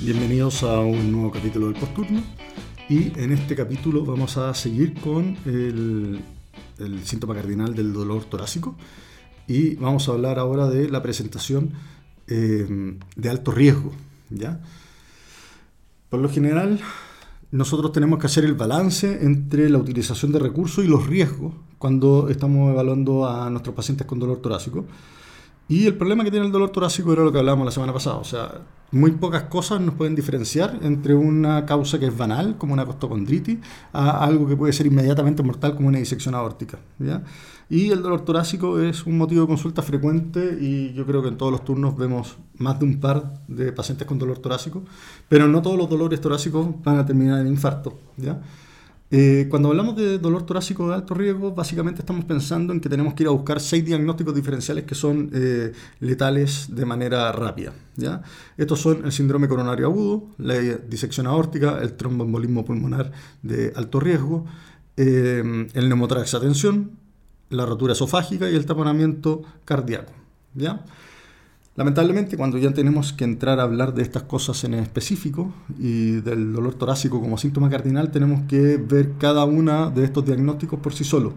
Bienvenidos a un nuevo capítulo del Posturno y en este capítulo vamos a seguir con el, síntoma cardinal del dolor torácico y vamos a hablar ahora de la presentación eh, de alto riesgo. ¿ya? Por lo general, nosotros tenemos que hacer el balance entre la utilización de recursos y los riesgos cuando estamos evaluando a nuestros pacientes con dolor torácico. Y el problema que tiene el dolor torácico era lo que hablábamos la semana pasada. O sea, muy pocas cosas nos pueden diferenciar entre una causa que es banal, como una costocondritis, a algo que puede ser inmediatamente mortal, como una disección aórtica. ¿ya? Y el dolor torácico es un motivo de consulta frecuente y yo creo que en todos los turnos vemos más de un par de pacientes con dolor torácico, pero no todos los dolores torácicos van a terminar en infarto. ¿ya? Eh, cuando hablamos de dolor torácico de alto riesgo, básicamente estamos pensando en que tenemos que ir a buscar seis diagnósticos diferenciales que son eh, letales de manera rápida. ¿ya? Estos son el síndrome coronario agudo, la disección aórtica, el tromboembolismo pulmonar de alto riesgo, eh, el tensión, la rotura esofágica y el taponamiento cardíaco. ¿ya? Lamentablemente, cuando ya tenemos que entrar a hablar de estas cosas en específico y del dolor torácico como síntoma cardinal, tenemos que ver cada una de estos diagnósticos por sí solo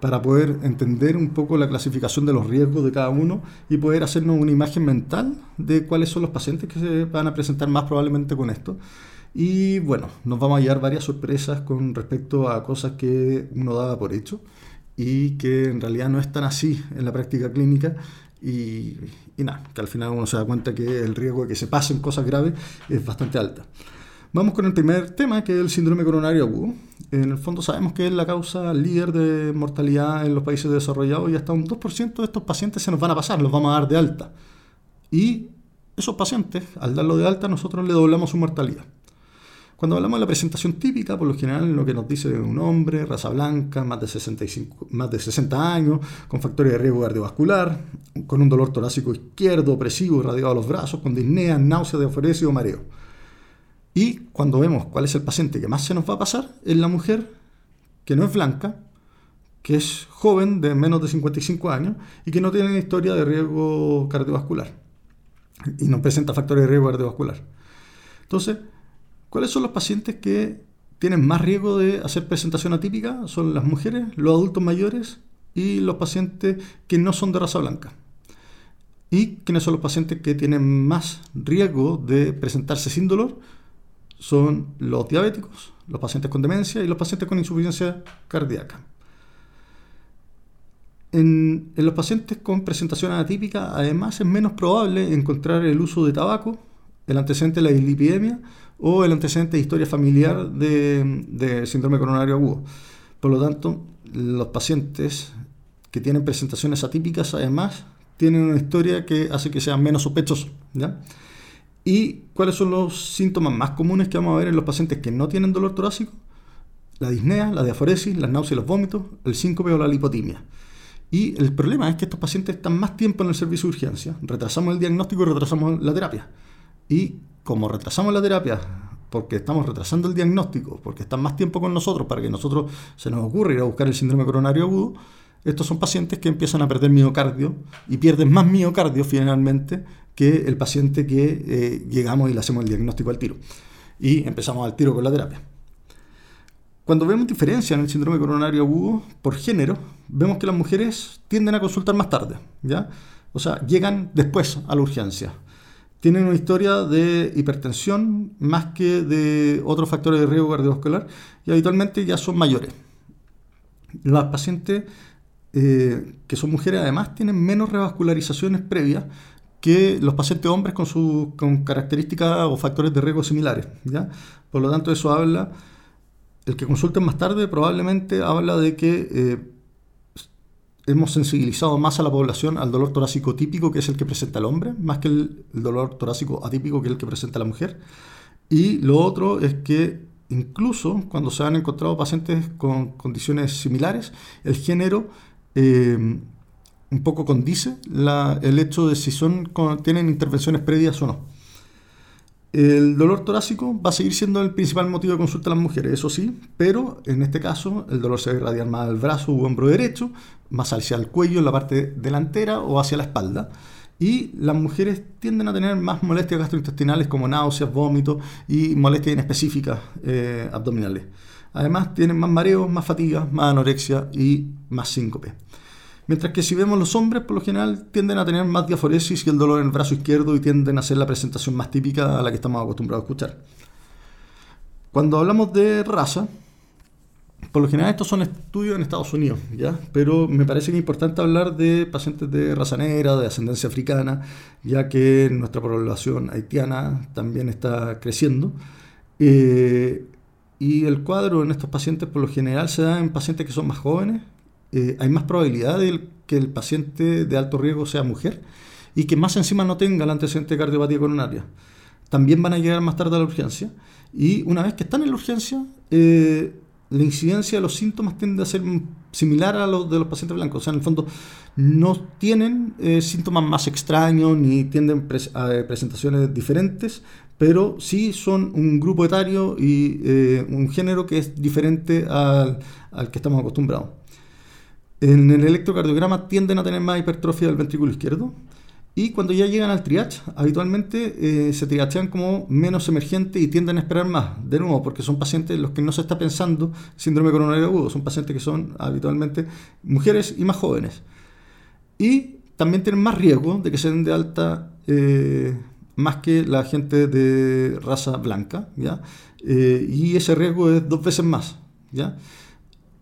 para poder entender un poco la clasificación de los riesgos de cada uno y poder hacernos una imagen mental de cuáles son los pacientes que se van a presentar más probablemente con esto. Y bueno, nos vamos a llevar varias sorpresas con respecto a cosas que uno daba por hecho y que en realidad no están así en la práctica clínica y, nada, que al final uno se da cuenta que el riesgo de que se pasen cosas graves es bastante alta. Vamos con el primer tema, que es el síndrome coronario agudo. En el fondo sabemos que es la causa líder de mortalidad en los países desarrollados y hasta un 2% de estos pacientes se nos van a pasar, los vamos a dar de alta. Y esos pacientes, al darlo de alta, nosotros le doblamos su mortalidad. Cuando hablamos de la presentación típica, por lo general lo que nos dice un hombre, raza blanca, más de, 65, más de 60 años, con factores de riesgo cardiovascular, con un dolor torácico izquierdo opresivo irradiado a los brazos, con disnea, náusea, diaforesis o mareo. Y cuando vemos cuál es el paciente que más se nos va a pasar, es la mujer que no es blanca, que es joven, de menos de 55 años, y que no tiene historia de riesgo cardiovascular. Y no presenta factores de riesgo cardiovascular. Entonces, ¿Cuáles son los pacientes que tienen más riesgo de hacer presentación atípica? Son las mujeres, los adultos mayores y los pacientes que no son de raza blanca. ¿Y quiénes son los pacientes que tienen más riesgo de presentarse sin dolor? Son los diabéticos, los pacientes con demencia y los pacientes con insuficiencia cardíaca. En, los pacientes con presentación atípica, además, es menos probable encontrar el uso de tabaco, el antecedente de la dislipidemia o el antecedente de historia familiar de, síndrome coronario agudo. Por lo tanto, los pacientes que tienen presentaciones atípicas, además, tienen una historia que hace que sean menos sospechosos. ¿Y cuáles son los síntomas más comunes que vamos a ver en los pacientes que no tienen dolor torácico? La disnea, la diaforesis, las náuseas y los vómitos, el síncope o la lipotimia. Y el problema es que estos pacientes están más tiempo en el servicio de urgencia. Retrasamos el diagnóstico y retrasamos la terapia. Y como retrasamos la terapia, porque estamos retrasando el diagnóstico, porque están más tiempo con nosotros para que nosotros se nos ocurra ir a buscar el síndrome coronario agudo, estos son pacientes que empiezan a perder miocardio y pierden más miocardio finalmente que el paciente que eh, llegamos y le hacemos el diagnóstico al tiro. Y empezamos al tiro con la terapia. Cuando vemos diferencia en el síndrome coronario agudo por género, vemos que las mujeres tienden a consultar más tarde, ¿ya? O sea, llegan después a la urgencia tienen una historia de hipertensión más que de otros factores de riesgo cardiovascular y habitualmente ya son mayores. Las pacientes eh, que son mujeres además tienen menos revascularizaciones previas que los pacientes hombres con, sus con características o factores de riesgo similares. ¿ya? Por lo tanto, eso habla, el que consulten más tarde probablemente habla de que eh, hemos sensibilizado más a la población al dolor torácico típico, que es el que presenta el hombre, más que el, dolor torácico atípico, que es el que presenta la mujer. Y lo otro es que incluso cuando se han encontrado pacientes con condiciones similares, el género eh, un poco condice el hecho de si son, tienen intervenciones previas o no. El dolor torácico va a seguir siendo el principal motivo de consulta de las mujeres, eso sí, pero en este caso el dolor se va a irradiar más al brazo u hombro derecho, más hacia el cuello, en la parte delantera o hacia la espalda. Y las mujeres tienden a tener más molestias gastrointestinales como náuseas, vómitos y molestias inespecíficas eh, abdominales. Además tienen más mareos, más fatiga, más anorexia y más síncope. Mientras que si vemos los hombres, por lo general tienden a tener más diaforesis y el dolor en el brazo izquierdo y tienden a ser la presentación más típica a la que estamos acostumbrados a escuchar. Cuando hablamos de raza, por lo general estos son estudios en Estados Unidos, ¿ya? Pero me parece que es importante hablar de pacientes de raza negra, de ascendencia africana, ya que nuestra población haitiana también está creciendo. Eh, y el cuadro en estos pacientes por lo general se da en pacientes que son más jóvenes, eh, hay más probabilidad de que el paciente de alto riesgo sea mujer y que más encima no tenga el antecedente de cardiopatía coronaria. También van a llegar más tarde a la urgencia y una vez que están en la urgencia, eh, la incidencia de los síntomas tiende a ser similar a los de los pacientes blancos. O sea, en el fondo no tienen eh, síntomas más extraños ni tienden a presentaciones diferentes, pero sí son un grupo etario y un género que es diferente al, al que estamos acostumbrados. En el electrocardiograma tienden a tener más hipertrofia del ventrículo izquierdo y cuando ya llegan al triage, habitualmente eh, se triachean como menos emergente y tienden a esperar más, de nuevo, porque son pacientes en los que no se está pensando síndrome coronario agudo, son pacientes que son habitualmente mujeres y más jóvenes. Y también tienen más riesgo de que se den de alta eh, más que la gente de raza blanca, ¿ya? Eh, y ese riesgo es dos veces más, ¿ya?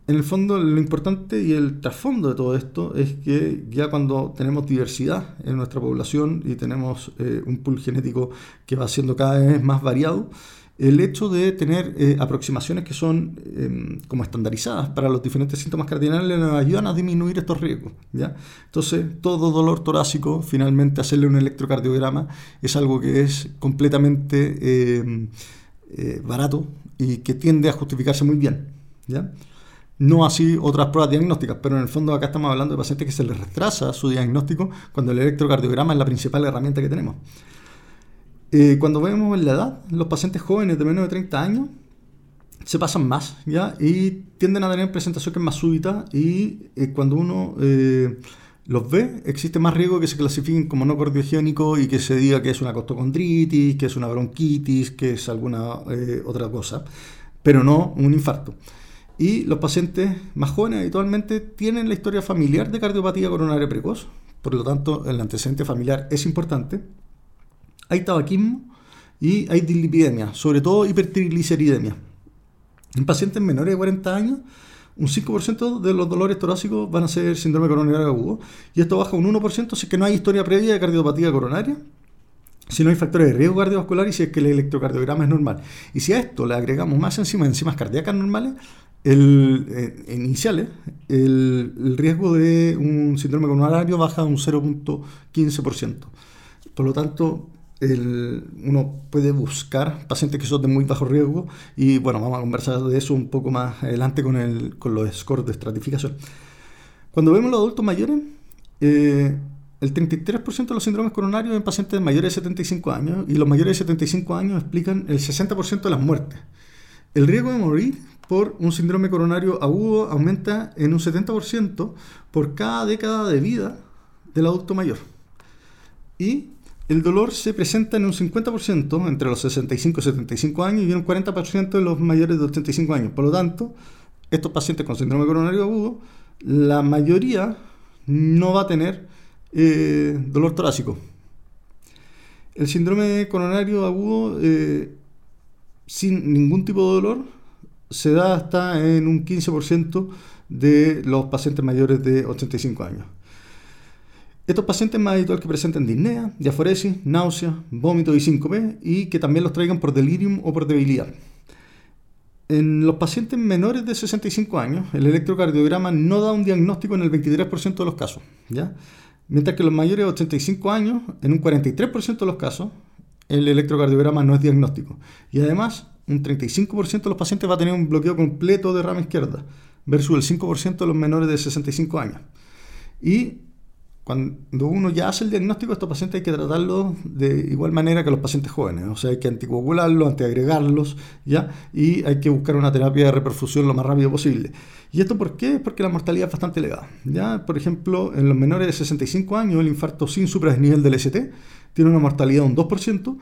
En el fondo lo importante y el trasfondo de todo esto es que ya cuando tenemos diversidad en nuestra población y tenemos eh, un pool genético que va siendo cada vez más variado, el hecho de tener eh, aproximaciones que son em, como estandarizadas para los diferentes síntomas cardinales nos ayudan a disminuir estos riesgos. ¿ya? Entonces, todo dolor torácico, finalmente hacerle un electrocardiograma es algo que es completamente em, eh, barato y que tiende a justificarse muy bien. ¿ya? No así otras pruebas diagnósticas, pero en el fondo acá estamos hablando de pacientes que se les retrasa su diagnóstico cuando el electrocardiograma es la principal herramienta que tenemos. Eh, cuando vemos la edad, los pacientes jóvenes de menos de 30 años se pasan más, ¿ya? Y tienden a tener presentaciones más súbitas y eh, cuando uno eh, los ve, existe más riesgo que se clasifiquen como no cardiogénicos y que se diga que es una costocondritis, que es una bronquitis, que es alguna otra cosa, pero no un infarto. Y los pacientes más jóvenes habitualmente tienen la historia familiar de cardiopatía coronaria precoz, por lo tanto el antecedente familiar es importante. Hay tabaquismo y hay dislipidemia, sobre todo hipertrigliceridemia. En pacientes menores de 40 años, un 5% de los dolores torácicos van a ser síndrome coronario agudo y esto baja un 1% si es que no hay historia previa de cardiopatía coronaria si no hay factores de riesgo cardiovascular y si es que el electrocardiograma es normal. Y si a esto le agregamos más enzimas, enzimas cardíacas normales, el, eh, iniciales, el, riesgo de un síndrome coronario baja un 0.15%. Por lo tanto, uno puede buscar pacientes que son de muy bajo riesgo y bueno, vamos a conversar de eso un poco más adelante con, el, con los scores de estratificación. Cuando vemos los adultos mayores, eh, el 33% de los síndromes coronarios en pacientes mayores de 75 años y los mayores de 75 años explican el 60% de las muertes. El riesgo de morir por un síndrome coronario agudo aumenta en un 70% por cada década de vida del adulto mayor. Y el dolor se presenta en un 50% entre los 65 y 75 años y en un 40% de los mayores de 85 años. Por lo tanto, estos pacientes con síndrome coronario agudo, la mayoría no va a tener eh, dolor torácico. El síndrome coronario agudo eh, sin ningún tipo de dolor se da hasta en un 15% de los pacientes mayores de 85 años. Estos pacientes más habitual que presenten disnea, diaforesis, náusea, vómito y síncope y que también los traigan por delirium o por debilidad. En los pacientes menores de 65 años, el electrocardiograma no da un diagnóstico en el 23% de los casos, ¿ya? Mientras que los mayores de 85 años, en un 43% de los casos, el electrocardiograma no es diagnóstico. Y además, un 35% de los pacientes va a tener un bloqueo completo de rama izquierda, versus el 5% de los menores de 65 años. Y cuando uno ya hace el diagnóstico, estos pacientes hay que tratarlos de igual manera que los pacientes jóvenes. O sea, hay que anticoagularlos, antiagregarlos, ¿ya? Y hay que buscar una terapia de reperfusión lo más rápido posible. ¿Y esto por qué? Porque la mortalidad es bastante elevada. ¿ya? Por ejemplo, en los menores de 65 años, el infarto sin supradesnivel del ST tiene una mortalidad de un 2%,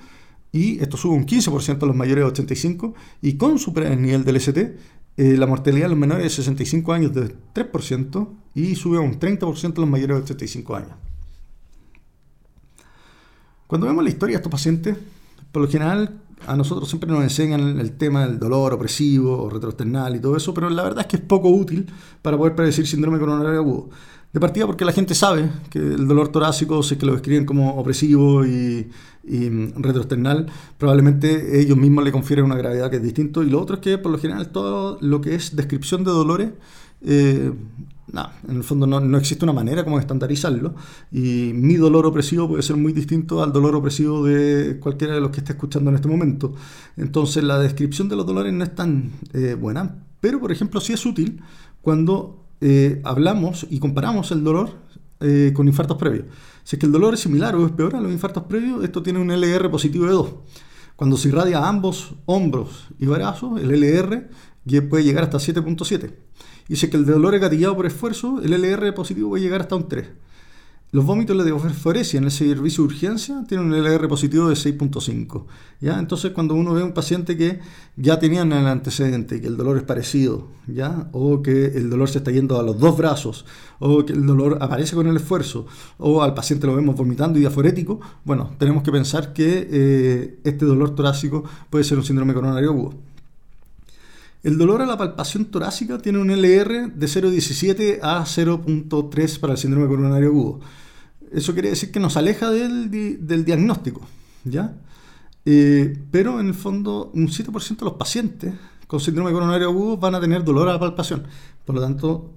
y esto sube un 15% a los mayores de 85, y con supradesnivel del ST eh, la mortalidad de los menores de 65 años de 3% y sube a un 30% a los mayores de 85 años. Cuando vemos la historia de estos pacientes, por lo general a nosotros siempre nos enseñan el tema del dolor opresivo o retroesternal y todo eso, pero la verdad es que es poco útil para poder predecir síndrome coronario agudo. De partida porque la gente sabe que el dolor torácico, si es que lo describen como opresivo y, y retroesternal, probablemente ellos mismos le confieren una gravedad que es distinto. Y lo otro es que por lo general todo lo que es descripción de dolores, eh, en el fondo no, existe una manera como estandarizarlo. Y mi dolor opresivo puede ser muy distinto al dolor opresivo de cualquiera de los que esté escuchando en este momento. Entonces la descripción de los dolores no es tan eh, buena, pero por ejemplo sí es útil cuando eh, hablamos y comparamos el dolor eh, con infartos previos. Si es que el dolor es similar o es peor a los infartos previos, esto tiene un LR positivo de 2. Cuando se irradia a ambos hombros y brazos, el LR puede llegar hasta 7.7. Y si es que el dolor es gatillado por esfuerzo, el LR positivo puede llegar hasta un 3. Los vómitos de fosforesia en el servicio de urgencia tienen un LR positivo de 6.5. ¿ya? Entonces, cuando uno ve a un paciente que ya tenía el antecedente, que el dolor es parecido, ¿ya? o que el dolor se está yendo a los dos brazos, o que el dolor aparece con el esfuerzo, o al paciente lo vemos vomitando y diaforético, bueno, tenemos que pensar que eh, este dolor torácico puede ser un síndrome coronario agudo. El dolor a la palpación torácica tiene un LR de 0,17 a 0,3 para el síndrome coronario agudo. Eso quiere decir que nos aleja del, diagnóstico, ¿ya? Eh, pero en el fondo, un 7% de los pacientes con síndrome coronario agudo van a tener dolor a la palpación. Por lo tanto,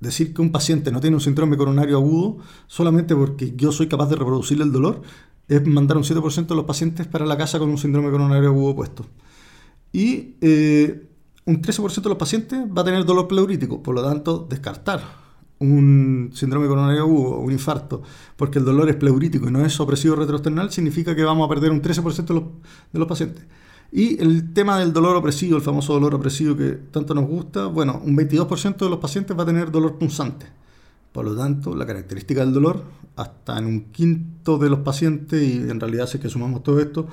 decir que un paciente no tiene un síndrome coronario agudo solamente porque yo soy capaz de reproducir el dolor es mandar un 7% de los pacientes para la casa con un síndrome coronario agudo puesto. Y eh, un 13% de los pacientes va a tener dolor pleurítico, por lo tanto, descartar un síndrome coronario agudo, un infarto, porque el dolor es pleurítico y no es opresivo retroesternal, significa que vamos a perder un 13% de de los pacientes. Y el tema del dolor opresivo, el famoso dolor opresivo que tanto nos gusta, bueno, un 22% de los pacientes va a tener dolor punzante. Por lo tanto, la característica del dolor, hasta en un quinto de los pacientes, y en realidad si es que sumamos todo esto,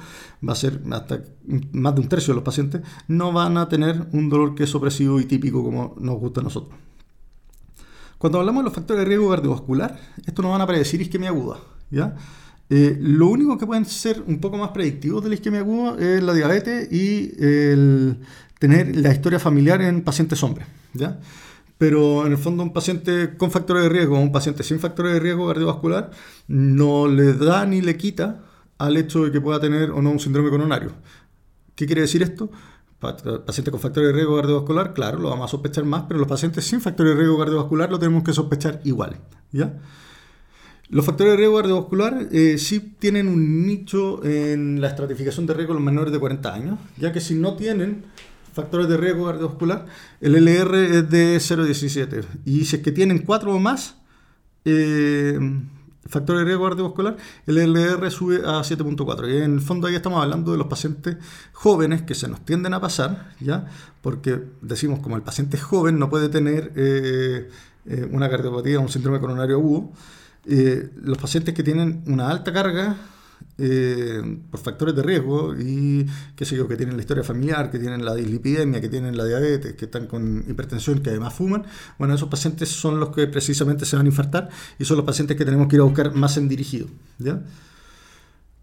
va a ser hasta más de un tercio de los pacientes, no van a tener un dolor que es opresivo y típico como nos gusta a nosotros. Cuando hablamos de los factores de riesgo cardiovascular, esto nos van a predecir isquemia aguda. ¿ya? Eh, lo único que pueden ser un poco más predictivos de la isquemia aguda es la diabetes y el tener la historia familiar en pacientes hombres. ¿ya? Pero en el fondo un paciente con factores de riesgo un paciente sin factores de riesgo cardiovascular no le da ni le quita al hecho de que pueda tener o no un síndrome coronario. ¿Qué quiere decir esto? Pacientes con factores de riesgo cardiovascular, claro, lo vamos a sospechar más, pero los pacientes sin factores de riesgo cardiovascular lo tenemos que sospechar igual. ¿ya? Los factores de riesgo cardiovascular eh, sí tienen un nicho en la estratificación de riesgo en los menores de 40 años, ya que si no tienen factores de riesgo cardiovascular, el LR es de 0,17. Y si es que tienen 4 o más, eh, factor de riesgo cardiovascular, el LR sube a 7.4. Y en el fondo ahí estamos hablando de los pacientes jóvenes que se nos tienden a pasar, ¿ya? Porque decimos como el paciente joven no puede tener eh, eh, una cardiopatía o un síndrome coronario agudo, los pacientes que tienen una alta carga eh, por factores de riesgo y qué sé yo, que tienen la historia familiar, que tienen la dislipidemia, que tienen la diabetes, que están con hipertensión, que además fuman, bueno, esos pacientes son los que precisamente se van a infartar y son los pacientes que tenemos que ir a buscar más en dirigido.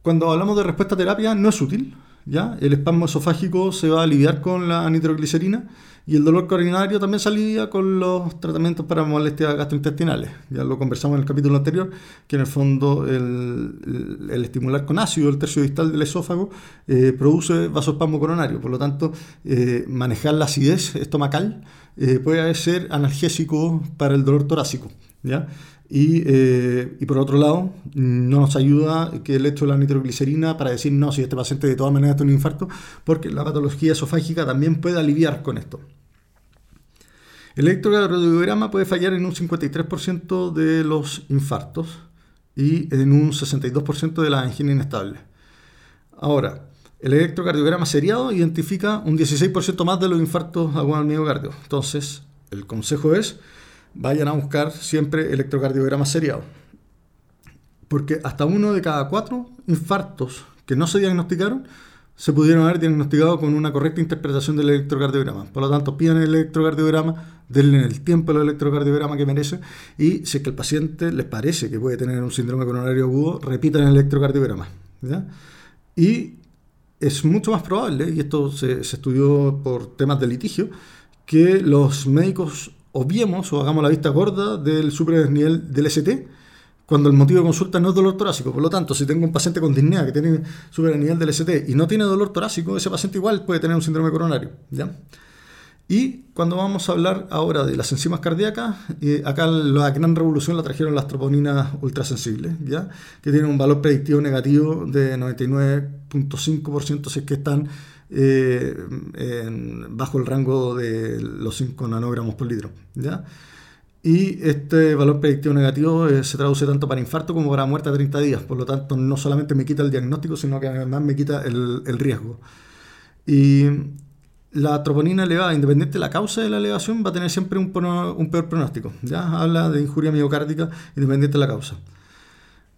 Cuando hablamos de respuesta a terapia, no es útil. ¿Ya? El espasmo esofágico se va a aliviar con la nitroglicerina y el dolor coronario también salía con los tratamientos para molestias gastrointestinales. Ya lo conversamos en el capítulo anterior, que en el fondo el, estimular con ácido el tercio distal del esófago eh, produce vasospasmo coronario. Por lo tanto, eh, manejar la acidez estomacal eh, puede ser analgésico para el dolor torácico. ¿ya? Y, eh, y, por otro lado, no nos ayuda que el hecho de la nitroglicerina para decir, no, si este paciente de todas maneras tiene un infarto, porque la patología esofágica también puede aliviar con esto. El electrocardiograma puede fallar en un 53% de los infartos y en un 62% de la angina inestable. Ahora, el electrocardiograma seriado identifica un 16% más de los infartos agudos al miocardio. Entonces, el consejo es, vayan a buscar siempre electrocardiograma seriado. Porque hasta uno de cada cuatro infartos que no se diagnosticaron se pudieron haber diagnosticado con una correcta interpretación del electrocardiograma. Por lo tanto, pidan el electrocardiograma, denle el tiempo al electrocardiograma que merece y si es que el paciente les parece que puede tener un síndrome coronario agudo, repitan el electrocardiograma. Y es mucho más probable, y esto se estudió por temas de litigio, que los médicos obviemos o hagamos la vista gorda del superdesnivel del ST cuando el motivo de consulta no es dolor torácico. Por lo tanto, si tengo un paciente con disnea que tiene super nivel del ST y no tiene dolor torácico, ese paciente igual puede tener un síndrome coronario. ¿ya? Y cuando vamos a hablar ahora de las enzimas cardíacas, eh, acá la gran revolución la trajeron las troponinas ultrasensibles, ¿ya? que tienen un valor predictivo negativo de 99.5% si es que están eh, bajo el rango de los 5 nanogramos por litro. ¿ya? Y este valor predictivo negativo eh, se traduce tanto para infarto como para muerte a 30 días. Por lo tanto, no solamente me quita el diagnóstico, sino que además me quita el, riesgo. Y la troponina elevada, independiente de la causa de la elevación, va a tener siempre un, peor pronóstico. Ya habla de injuria miocárdica independiente de la causa.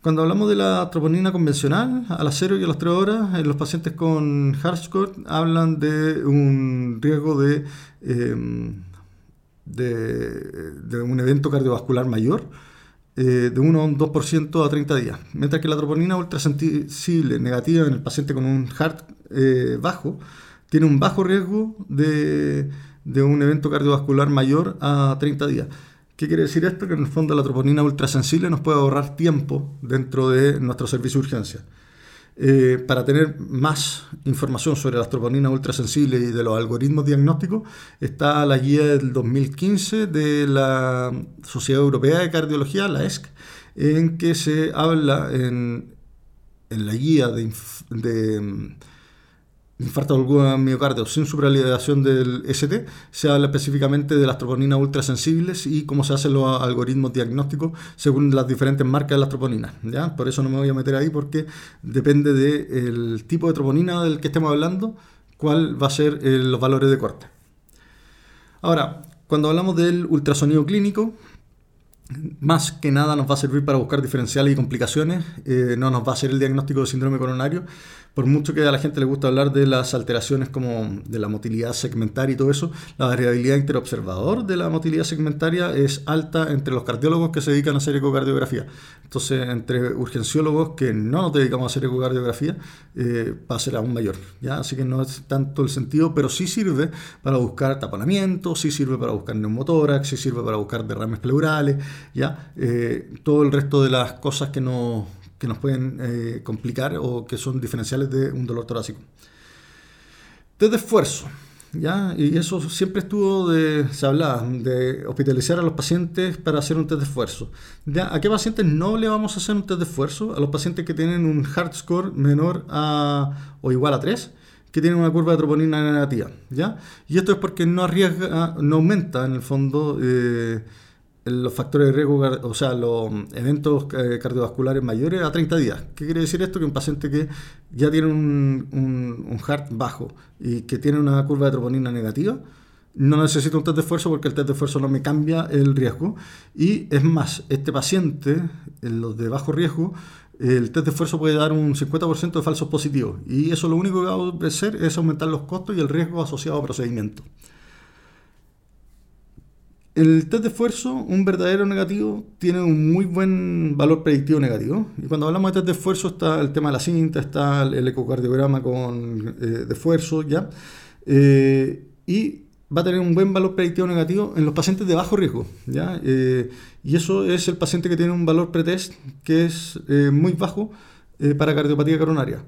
Cuando hablamos de la troponina convencional, a las 0 y a las 3 horas, en los pacientes con Hartscore hablan de un riesgo de em, un evento cardiovascular mayor eh, de 1 a un 2% a 30 días. Mientras que la troponina ultrasensible negativa en el paciente con un HART eh, bajo tiene un bajo riesgo de, de, un evento cardiovascular mayor a 30 días. ¿Qué quiere decir esto? Que en el fondo la troponina ultrasensible nos puede ahorrar tiempo dentro de nuestro servicio de urgencia. Eh, para tener más información sobre las troponinas ultrasensibles y de los algoritmos diagnósticos, está la guía del 2015 de la Sociedad Europea de Cardiología, la ESC, en que se habla en, la guía de, de infarto agudo miocardio sin supralevación del ST, se habla específicamente de las troponinas ultrasensibles y cómo se hacen los algoritmos diagnósticos según las diferentes marcas de las troponinas. ¿ya? Por eso no me voy a meter ahí porque depende del tipo de troponina del que estemos hablando, cuál va a ser eh, los valores de corte. Ahora, cuando hablamos del ultrasonido clínico, más que nada nos va a servir para buscar diferenciales y complicaciones, eh, no nos va a hacer el diagnóstico de síndrome coronario, por mucho que a la gente le gusta hablar de las alteraciones como de la motilidad segmentaria y todo eso, la variabilidad interobservador de la motilidad segmentaria es alta entre los cardiólogos que se dedican a hacer ecocardiografía. Entonces, entre urgenciólogos que no nos dedicamos a hacer ecocardiografía, eh, va a ser aún mayor. ¿ya? Así que no es tanto el sentido, pero sí sirve para buscar taponamiento, sí sirve para buscar neumotórax, sí sirve para buscar derrames pleurales, ¿ya? Eh, todo el resto de las cosas que no que nos pueden eh, complicar o que son diferenciales de un dolor torácico. Test de esfuerzo. ¿ya? Y eso siempre estuvo de, se hablaba de hospitalizar a los pacientes para hacer un test de esfuerzo. ¿A qué pacientes no le vamos a hacer un test de esfuerzo? A los pacientes que tienen un hard score menor a o igual a 3 que tienen una curva de troponina negativa, ¿ya? Y esto es porque no arriesga, no aumenta en el fondo eh, los factores de riesgo, o sea, los eventos eh, cardiovasculares mayores a 30 días. ¿Qué quiere decir esto? Que un paciente que ya tiene un, un, heart bajo y que tiene una curva de troponina negativa, no necesita un test de esfuerzo porque el test de esfuerzo no me cambia el riesgo. Y es más, este paciente, en los de bajo riesgo, el test de esfuerzo puede dar un 50% de falsos positivos. Y eso lo único que va a hacer es aumentar los costos y el riesgo asociado al procedimiento. El test de esfuerzo, un verdadero negativo, tiene un muy buen valor predictivo negativo. Y cuando hablamos de test de esfuerzo está el tema de la cinta, está el ecocardiograma con, eh, esfuerzo, ¿ya? Eh, y va a tener un buen valor predictivo negativo en los pacientes de bajo riesgo, ¿ya? Eh, y eso es el paciente que tiene un valor pretest que es muy bajo para cardiopatía coronaria.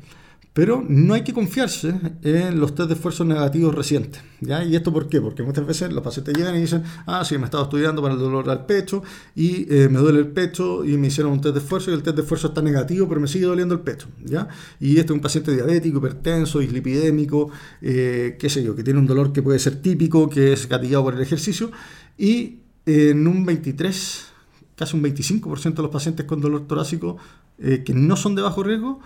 Pero no hay que confiarse en los test de esfuerzo negativos recientes. ¿ya? ¿Y esto por qué? Porque muchas veces los pacientes llegan y dicen, ah, sí, me he estado estudiando para el dolor al pecho y eh, me duele el pecho y me hicieron un test de esfuerzo y el test de esfuerzo está negativo, pero me sigue doliendo el pecho. ¿ya? Y este es un paciente diabético, hipertenso, dislipidémico, eh, qué sé yo, que tiene un dolor que puede ser típico, que es gatillado por el ejercicio y en un 23, casi un 25% de los pacientes con dolor torácico eh, que no son de bajo riesgo,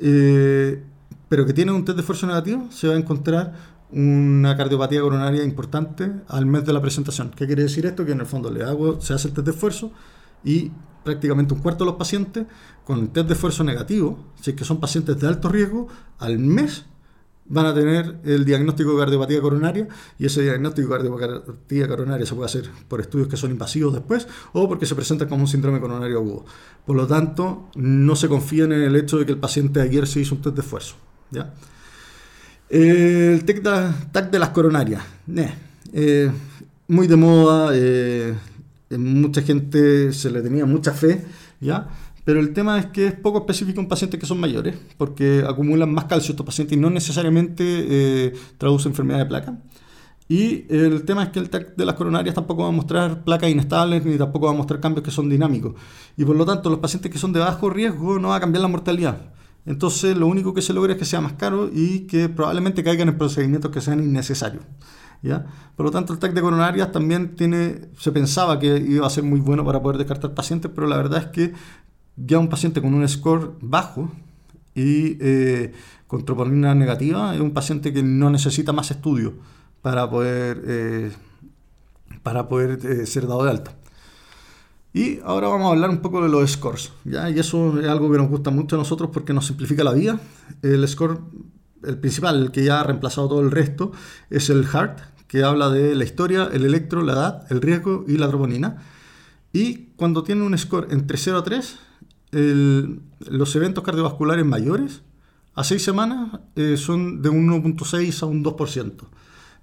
eh, pero que tienen un test de esfuerzo negativo, se va a encontrar una cardiopatía coronaria importante al mes de la presentación. ¿Qué quiere decir esto? Que en el fondo le hago, se hace el test de esfuerzo y prácticamente un cuarto de los pacientes con el test de esfuerzo negativo, si es que son pacientes de alto riesgo, al mes van a tener el diagnóstico de cardiopatía coronaria y ese diagnóstico de cardiopatía coronaria se puede hacer por estudios que son invasivos después o porque se presenta como un síndrome coronario agudo. Por lo tanto, no se confíen en el hecho de que el paciente ayer se hizo un test de esfuerzo. ¿ya? El TAC de las coronarias. Eh, muy de moda, eh, mucha gente se le tenía mucha fe, ¿ya? Pero el tema es que es poco específico en pacientes que son mayores, porque acumulan más calcio estos pacientes y no necesariamente eh, traduce enfermedad de placa. Y el tema es que el TAC de las coronarias tampoco va a mostrar placas inestables ni tampoco va a mostrar cambios que son dinámicos. Y por lo tanto, los pacientes que son de bajo riesgo no va a cambiar la mortalidad. Entonces, lo único que se logra es que sea más caro y que probablemente caigan en procedimientos que sean innecesarios. ¿ya? Por lo tanto, el TAC de coronarias también tiene, se pensaba que iba a ser muy bueno para poder descartar pacientes, pero la verdad es que ya un paciente con un score bajo y eh, con troponina negativa es un paciente que no necesita más estudio para poder, eh, para poder eh, ser dado de alta. Y ahora vamos a hablar un poco de los scores, ¿ya? y eso es algo que nos gusta mucho a nosotros porque nos simplifica la vida. El score, el principal, el que ya ha reemplazado todo el resto, es el HART, que habla de la historia, el electro, la edad, el riesgo y la troponina. Y cuando tiene un score entre 0 a 3, los eventos cardiovasculares mayores a 6 semanas eh, son de un 1.6 a un 2%.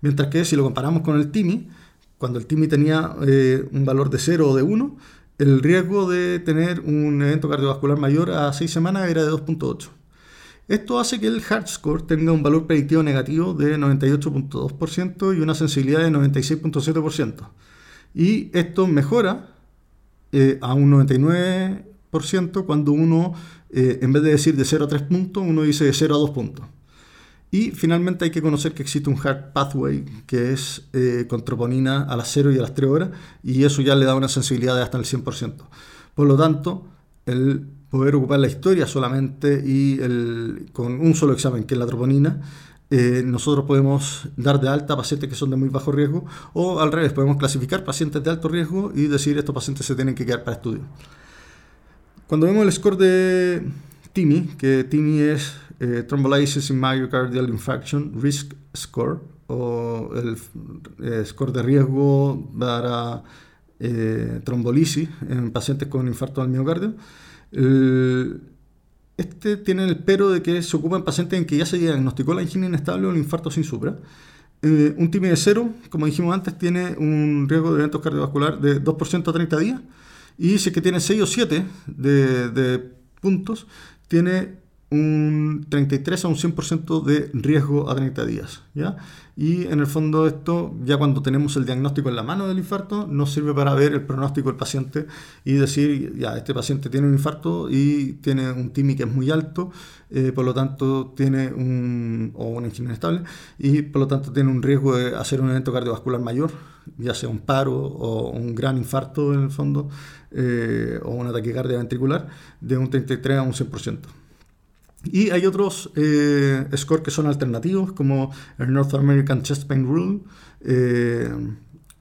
Mientras que si lo comparamos con el TIMI, cuando el TIMI tenía eh, un valor de 0 o de 1, el riesgo de tener un evento cardiovascular mayor a 6 semanas era de 2.8. Esto hace que el Heart Score tenga un valor predictivo negativo de 98.2% y una sensibilidad de 96.7%. Y esto mejora eh, a un 99% cuando uno, eh, en vez de decir de 0 a 3 puntos, uno dice de 0 a 2 puntos. Y finalmente hay que conocer que existe un hard pathway que es eh, con troponina a las 0 y a las 3 horas y eso ya le da una sensibilidad de hasta el 100%. Por lo tanto, el poder ocupar la historia solamente y el, con un solo examen, que es la troponina, eh, nosotros podemos dar de alta pacientes que son de muy bajo riesgo o al revés, podemos clasificar pacientes de alto riesgo y decir estos pacientes se tienen que quedar para estudio. Cuando vemos el score de TIMI, que TIMI es eh, Thrombolysis in Myocardial Infarction Risk Score, o el eh, score de riesgo para eh, trombolisis en pacientes con infarto al miocardio, este tiene el pero de que se ocupa en pacientes en que ya se diagnosticó la angina inestable o el infarto sin supra. un TIMI de cero, como dijimos antes, tiene un riesgo de eventos cardiovasculares de 2% a 30 días y si es que tiene 6 o 7 de, de puntos, tiene un 33 a un 100% de riesgo a 30 días. ¿ya? Y en el fondo esto, ya cuando tenemos el diagnóstico en la mano del infarto, nos sirve para ver el pronóstico del paciente y decir, ya, este paciente tiene un infarto y tiene un TIMI que es muy alto, eh, por lo tanto tiene un, o una angina inestable, y por lo tanto tiene un riesgo de hacer un evento cardiovascular mayor, ya sea un paro o un gran infarto en el fondo, eh, o una taquicardia ventricular, de un 33 a un 100%. Y hay otros eh, scores que son alternativos, como el North American Chest Pain Rule, eh,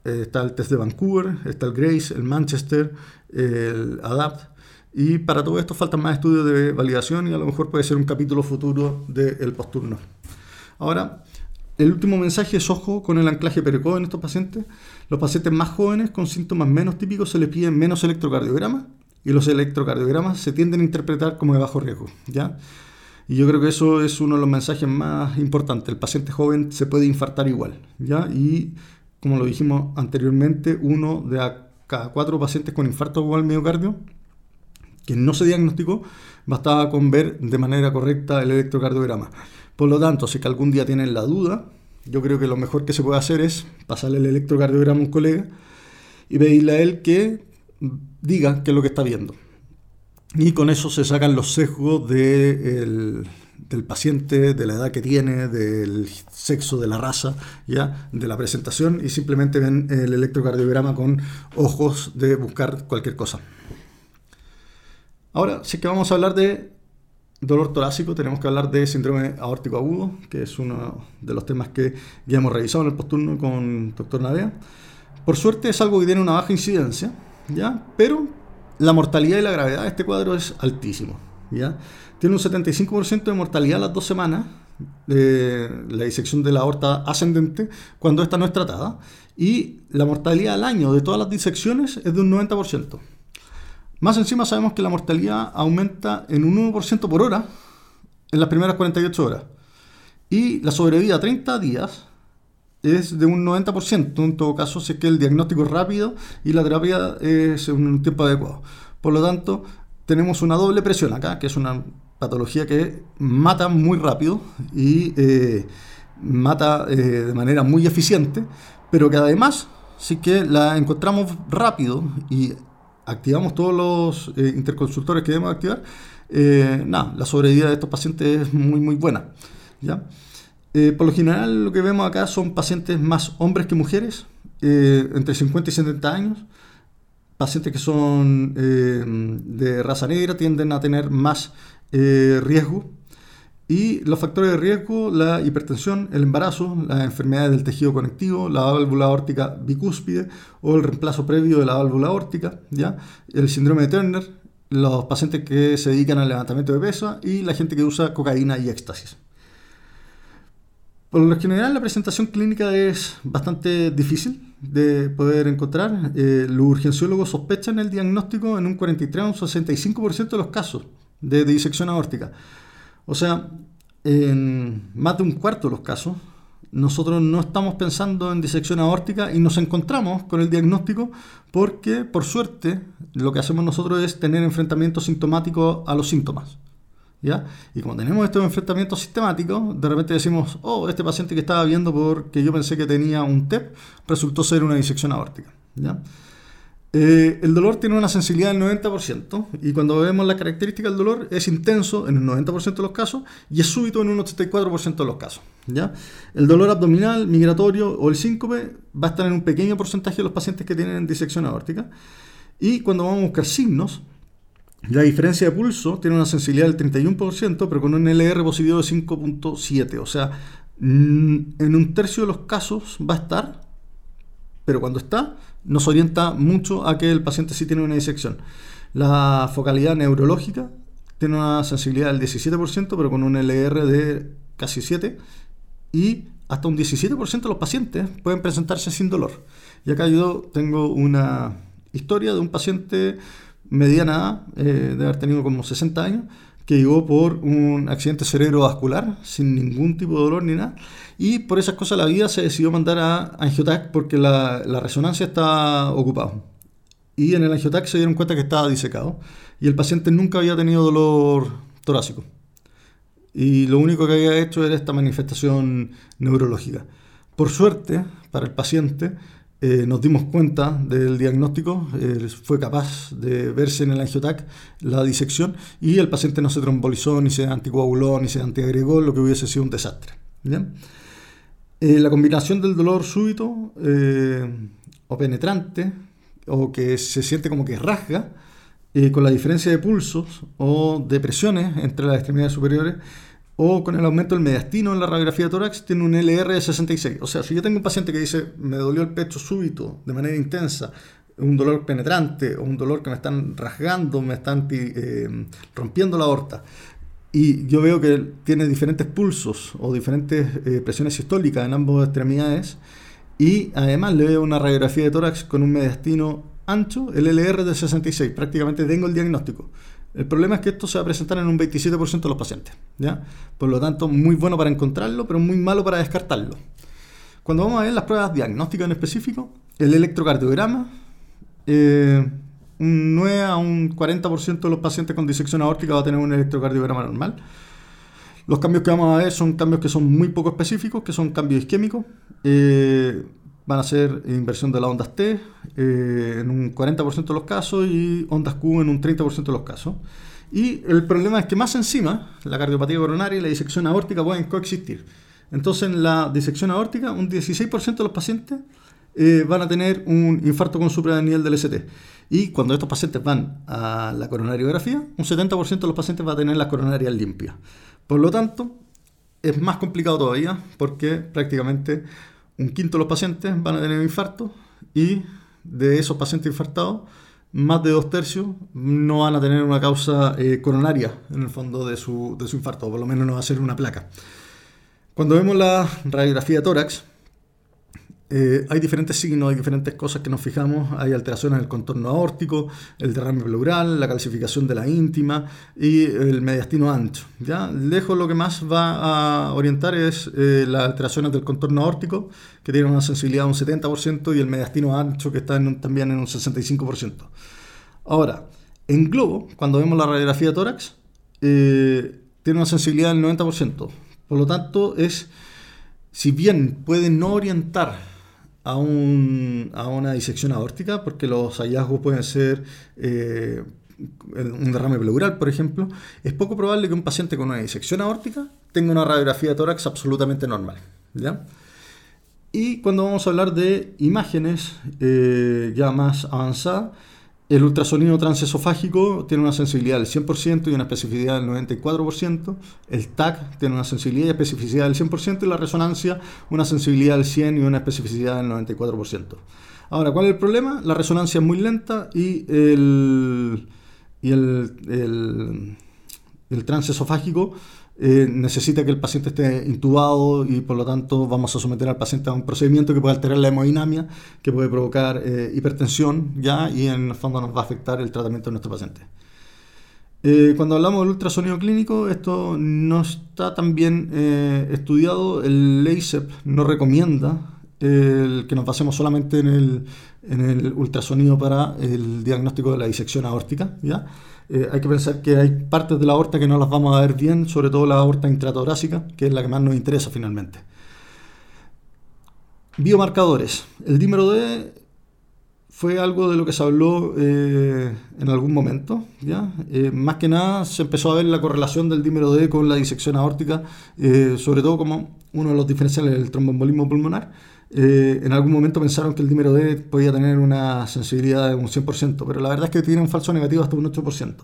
está el test de Vancouver, está el Grace, el Manchester, el ADAPT. Y para todo esto faltan más estudios de validación y a lo mejor puede ser un capítulo futuro del posturno. Ahora, el último mensaje es ojo con el anclaje pericodo en estos pacientes. Los pacientes más jóvenes con síntomas menos típicos se les piden menos electrocardiogramas y los electrocardiogramas se tienden a interpretar como de bajo riesgo. ¿ya? Y yo creo que eso es uno de los mensajes más importantes. El paciente joven se puede infartar igual, ¿ya? Y como lo dijimos anteriormente, uno de cada cuatro pacientes con infarto al miocardio que no se diagnosticó, bastaba con ver de manera correcta el electrocardiograma. Por lo tanto, si que algún día tienen la duda, yo creo que lo mejor que se puede hacer es pasarle el electrocardiograma a un colega y pedirle a él que diga qué es lo que está viendo. Y con eso se sacan los sesgos del paciente, de la edad que tiene, del sexo, de la raza, ¿ya? de la presentación, y simplemente ven el electrocardiograma con ojos de buscar cualquier cosa. Ahora, es que vamos a hablar de dolor torácico, tenemos que hablar de síndrome aórtico agudo, que es uno de los temas que ya hemos revisado en el posturno con doctor Navea. Por suerte es algo que tiene una baja incidencia, ¿ya? pero la mortalidad y la gravedad de este cuadro es altísimo. ¿ya? Tiene un 75% de mortalidad a las dos semanas, de la disección de la aorta ascendente, cuando esta no es tratada, y la mortalidad al año de todas las disecciones es de un 90%. Más encima sabemos que la mortalidad aumenta en un 1% por hora en las primeras 48 horas. Y la sobrevida a 30 días es de un 90% en todo caso, si es que el diagnóstico es rápido y la terapia es en un tiempo adecuado. Por lo tanto, tenemos una doble presión acá, que es una patología que mata muy rápido y eh, mata eh, de manera muy eficiente, pero que además, si que la encontramos rápido y activamos todos los eh, interconsultores que debemos activar, eh, nada, la sobrevida de estos pacientes es muy, muy buena. ¿ya? Eh, por lo general, lo que vemos acá son pacientes más hombres que mujeres, entre 50 y 70 años. Pacientes que son de raza negra tienden a tener más riesgo y los factores de riesgo, la hipertensión, el embarazo, las enfermedades del tejido conectivo, la válvula aórtica bicúspide o el reemplazo previo de la válvula aórtica, ¿ya? el síndrome de Turner, los pacientes que se dedican al levantamiento de peso y la gente que usa cocaína y éxtasis. Por lo general la presentación clínica es bastante difícil de poder encontrar. Eh, los urgenciólogos sospechan el diagnóstico en un 43 o un 65% de los casos de disección aórtica. O sea, en más de un cuarto de los casos, nosotros no estamos pensando en disección aórtica y nos encontramos con el diagnóstico porque, por suerte, lo que hacemos nosotros es tener enfrentamiento sintomático a los síntomas. ¿Ya? Y como tenemos estos enfrentamientos sistemáticos, de repente decimos, oh, este paciente que estaba viendo porque yo pensé que tenía un TEP, resultó ser una disección aórtica. ¿ya? Eh, el dolor tiene una sensibilidad del 90% y cuando vemos la característica del dolor es intenso en el 90% de los casos y es súbito en un 84% de los casos. ¿ya? El dolor abdominal, migratorio o el síncope va a estar en un pequeño porcentaje de los pacientes que tienen disección aórtica y cuando vamos a buscar signos, la diferencia de pulso tiene una sensibilidad del 31% pero con un LR positivo de 5.7, o sea, mm, en un tercio de los casos va a estar, pero cuando está nos orienta mucho a que el paciente sí tiene una disección. La focalidad neurológica tiene una sensibilidad del 17%, pero con un LR de casi 7, y hasta un 17% de los pacientes pueden presentarse sin dolor. Y acá yo tengo una historia de un paciente mediana, eh, de haber tenido como 60 años, que llegó por un accidente cerebrovascular sin ningún tipo de dolor ni nada. Y por esas cosas la vida se decidió mandar a Angiotac porque la, resonancia está ocupada. Y en el Angiotac se dieron cuenta que estaba disecado y el paciente nunca había tenido dolor torácico. Y lo único que había hecho era esta manifestación neurológica. Por suerte, para el paciente, eh, nos dimos cuenta del diagnóstico, eh, fue capaz de verse en el angiotac la disección y el paciente no se trombolizó, ni se anticoaguló, ni se antiagregó, lo que hubiese sido un desastre. Eh, la combinación del dolor súbito o penetrante, o que se siente como que rasga, con la diferencia de pulsos o de presiones entre las extremidades superiores, o con el aumento del mediastino en la radiografía de tórax tiene un LR de 66. O sea, si yo tengo un paciente que dice me dolió el pecho súbito de manera intensa, un dolor penetrante o un dolor que me están rasgando, me están eh, rompiendo la aorta, y yo veo que tiene diferentes pulsos o diferentes eh, presiones sistólicas en ambas extremidades, y además le veo una radiografía de tórax con un mediastino ancho, el LR de 66, prácticamente tengo el diagnóstico. El problema es que esto se va a presentar en un 27% de los pacientes. ¿ya? Por lo tanto, muy bueno para encontrarlo, pero muy malo para descartarlo. Cuando vamos a ver las pruebas diagnósticas en específico, el electrocardiograma, eh, un 9 a un 40% de los pacientes con disección aórtica va a tener un electrocardiograma normal. Los cambios que vamos a ver son cambios que son muy poco específicos, que son cambios isquémicos. Eh, van a ser inversión de las ondas T eh, en un 40% de los casos y ondas Q en un 30% de los casos. Y el problema es que más encima, la cardiopatía coronaria y la disección aórtica pueden coexistir. Entonces, en la disección aórtica, un 16% de los pacientes eh, van a tener un infarto con nivel del ST. Y cuando estos pacientes van a la coronariografía, un 70% de los pacientes va a tener las coronarias limpias. Por lo tanto, es más complicado todavía porque prácticamente un quinto de los pacientes van a tener un infarto y de esos pacientes infartados, más de dos tercios no van a tener una causa eh, coronaria en el fondo de su, de su infarto, o por lo menos no va a ser una placa. Cuando vemos la radiografía tórax, eh, hay diferentes signos, hay diferentes cosas que nos fijamos. Hay alteraciones en el contorno aórtico, el derrame pleural, la calcificación de la íntima y el mediastino ancho. ¿ya? Lejos lo que más va a orientar es eh, las alteraciones del contorno aórtico, que tiene una sensibilidad de un 70%, y el mediastino ancho, que está también en un 65%. Ahora, en globo, cuando vemos la radiografía de tórax, eh, tiene una sensibilidad del 90%. Por lo tanto, es, si bien puede no orientar a, un, a una disección aórtica, porque los hallazgos pueden ser eh, un derrame pleural, por ejemplo, es poco probable que un paciente con una disección aórtica tenga una radiografía de tórax absolutamente normal. ¿ya? Y cuando vamos a hablar de imágenes eh, ya más avanzadas, el ultrasonido transesofágico tiene una sensibilidad del 100% y una especificidad del 94%. El TAC tiene una sensibilidad y especificidad del 100% y la resonancia una sensibilidad del 100 y una especificidad del 94%. Ahora, ¿cuál es el problema? La resonancia es muy lenta y el, y el, el, el transesofágico eh, necesita que el paciente esté intubado y por lo tanto vamos a someter al paciente a un procedimiento que puede alterar la hemodinamia, que puede provocar eh, hipertensión ya y en el fondo nos va a afectar el tratamiento de nuestro paciente. Eh, cuando hablamos del ultrasonido clínico, esto no está tan bien estudiado. El LACEP no recomienda el que nos basemos solamente en el, en el ultrasonido para el diagnóstico de la disección aórtica. ¿ya? Eh, hay que pensar que hay partes de la aorta que no las vamos a ver bien, sobre todo la aorta intratorácica, que es la que más nos interesa finalmente. Biomarcadores. El dímero D fue algo de lo que se habló eh, en algún momento. ¿ya? Eh, más que nada se empezó a ver la correlación del dímero D con la disección aórtica, sobre todo como uno de los diferenciales del tromboembolismo pulmonar eh, en algún momento pensaron que el dímero D podía tener una sensibilidad de un 100%, pero la verdad es que tiene un falso negativo hasta un 8%.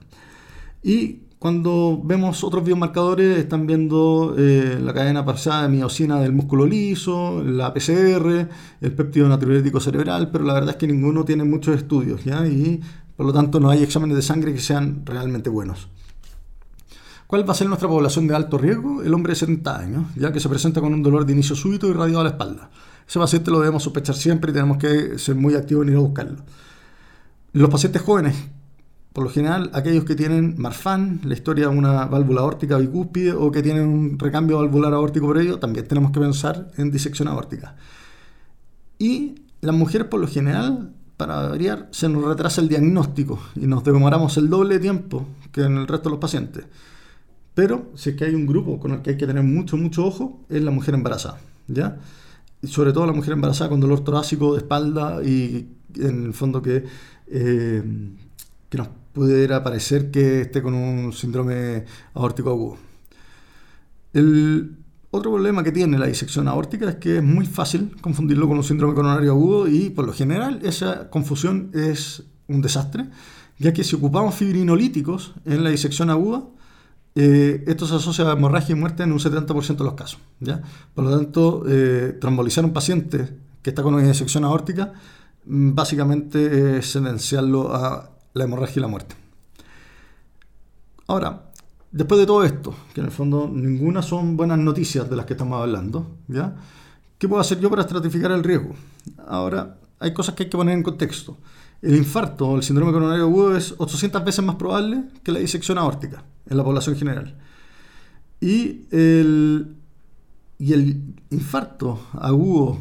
Y cuando vemos otros biomarcadores, están viendo eh, la cadena parcial de miocina del músculo liso, la PCR, el péptido natriurético cerebral, pero la verdad es que ninguno tiene muchos estudios, ¿ya? Y por lo tanto no hay exámenes de sangre que sean realmente buenos. ¿Cuál va a ser nuestra población de alto riesgo? El hombre de 70 años, ya que se presenta con un dolor de inicio súbito y irradiado a la espalda. Ese paciente lo debemos sospechar siempre y tenemos que ser muy activos en ir a buscarlo. Los pacientes jóvenes, por lo general, aquellos que tienen Marfan, la historia de una válvula aórtica bicúspide o que tienen un recambio valvular aórtico previo, también tenemos que pensar en disección aórtica. Y las mujeres, por lo general, para variar, se nos retrasa el diagnóstico y nos demoramos el doble de tiempo que en el resto de los pacientes. Pero si es que hay un grupo con el que hay que tener mucho, mucho ojo, es la mujer embarazada. ¿ya? Sobre todo la mujer embarazada con dolor torácico de espalda y en el fondo que, eh, que nos pudiera parecer que esté con un síndrome aórtico agudo. El otro problema que tiene la disección aórtica es que es muy fácil confundirlo con un síndrome coronario agudo y por lo general esa confusión es un desastre, ya que si ocupamos fibrinolíticos en la disección aguda, eh, esto se asocia a hemorragia y muerte en un 70% de los casos. ¿ya? Por lo tanto, eh, a un paciente que está con una disección aórtica mm, básicamente es sentenciarlo a la hemorragia y la muerte. Ahora, después de todo esto, que en el fondo ninguna son buenas noticias de las que estamos hablando. ¿qué puedo hacer yo para estratificar el riesgo? Ahora, hay cosas que hay que poner en contexto. El infarto el síndrome coronario agudo es 800 veces más probable que la disección aórtica en la población general. Y el, infarto agudo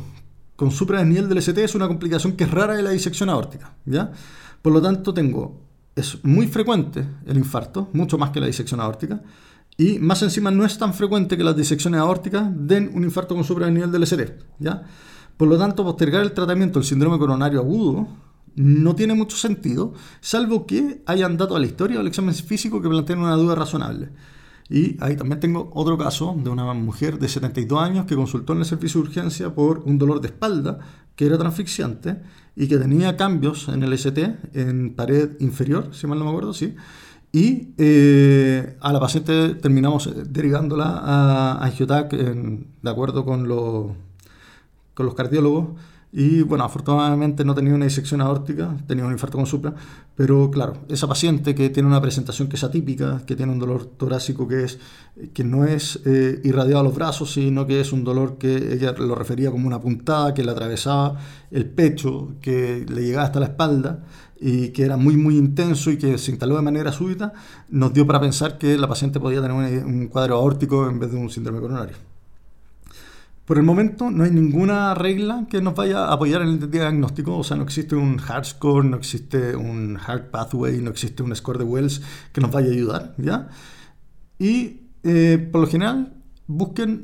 con suprasnivel del ST es una complicación que es rara de la disección aórtica. ¿ya? Por lo tanto, tengo, es muy frecuente el infarto, mucho más que la disección aórtica, y más encima no es tan frecuente que las disecciones aórticas den un infarto con suprasnivel del ST. ¿ya? Por lo tanto, postergar el tratamiento del síndrome coronario agudo no tiene mucho sentido, salvo que hayan datos a la historia o al examen físico que planteen una duda razonable. Y ahí también tengo otro caso de una mujer de 72 años que consultó en el servicio de urgencia por un dolor de espalda que era transfixiante y que tenía cambios en el ST, en pared inferior, si mal no me acuerdo, sí. Y eh, a la paciente terminamos derivándola a Angiotac de acuerdo con, con los cardiólogos y bueno, afortunadamente no tenía una disección aórtica, tenía un infarto con supra, pero claro, esa paciente que tiene una presentación que es atípica, que tiene un dolor torácico que, es, que no es eh, irradiado a los brazos, sino que es un dolor que ella lo refería como una puntada que le atravesaba el pecho, que le llegaba hasta la espalda y que era muy muy intenso y que se instaló de manera súbita, nos dio para pensar que la paciente podía tener un cuadro aórtico en vez de un síndrome coronario. Por el momento no hay ninguna regla que nos vaya a apoyar en el diagnóstico, o sea, no existe un hard score, no existe un hard pathway, no existe un score de Wells que nos vaya a ayudar, ¿ya? Y eh, por lo general busquen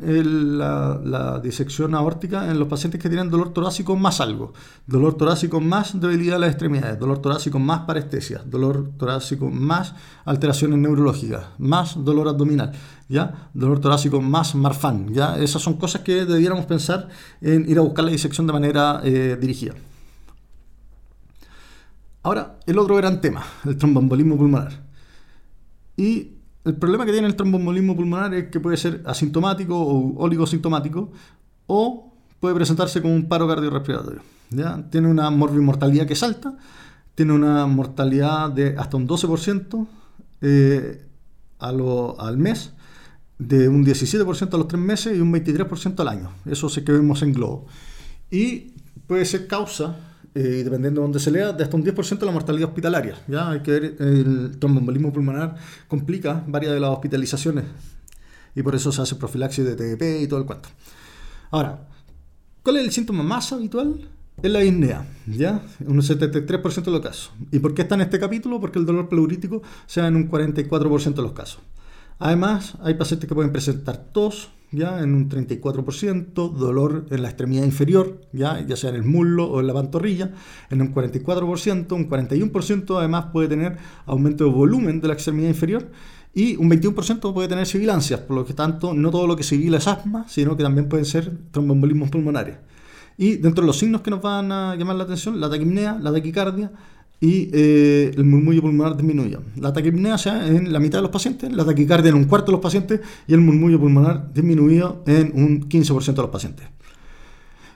la, disección aórtica en los pacientes que tienen dolor torácico más algo. Dolor torácico más debilidad de las extremidades, dolor torácico más parestesia, dolor torácico más alteraciones neurológicas, más dolor abdominal, ¿ya? Dolor torácico más marfan, ¿ya? Esas son cosas que debiéramos pensar en ir a buscar la disección de manera eh, dirigida. Ahora, el otro gran tema, el trombombolismo pulmonar. Y el problema que tiene el trombombolismo pulmonar es que puede ser asintomático o oligosintomático o puede presentarse como un paro cardiorrespiratorio. Tiene una morbimortalidad que es alta, tiene una mortalidad de hasta un 12% eh, al mes, de un 17% a los 3 meses y un 23% al año. Eso es que vemos en globo. Y puede ser causa eh, dependiendo de dónde se lea, de hasta un 10% de la mortalidad hospitalaria. ¿ya? Hay que ver, el trombombolismo pulmonar complica varias de las hospitalizaciones y por eso se hace profilaxis de TDP y todo el cuento. Ahora, ¿cuál es el síntoma más habitual? Es la disnea, ¿ya? Un 73% de los casos. ¿Y por qué está en este capítulo? Porque el dolor pleurítico se da en un 44% de los casos. Además, hay pacientes que pueden presentar tos, ¿ya? en un 34%, dolor en la extremidad inferior, ¿ya? ya sea en el muslo o en la pantorrilla, en un 44%, un 41% además puede tener aumento de volumen de la extremidad inferior y un 21% puede tener sibilancias, por lo que tanto no todo lo que sibila es asma, sino que también pueden ser trombombolismos pulmonares. Y dentro de los signos que nos van a llamar la atención, la taquimnea, la taquicardia, y eh, el murmullo pulmonar disminuye. La taquipnea sea en la mitad de los pacientes, la taquicardia en un cuarto de los pacientes y el murmullo pulmonar disminuido en un 15% de los pacientes.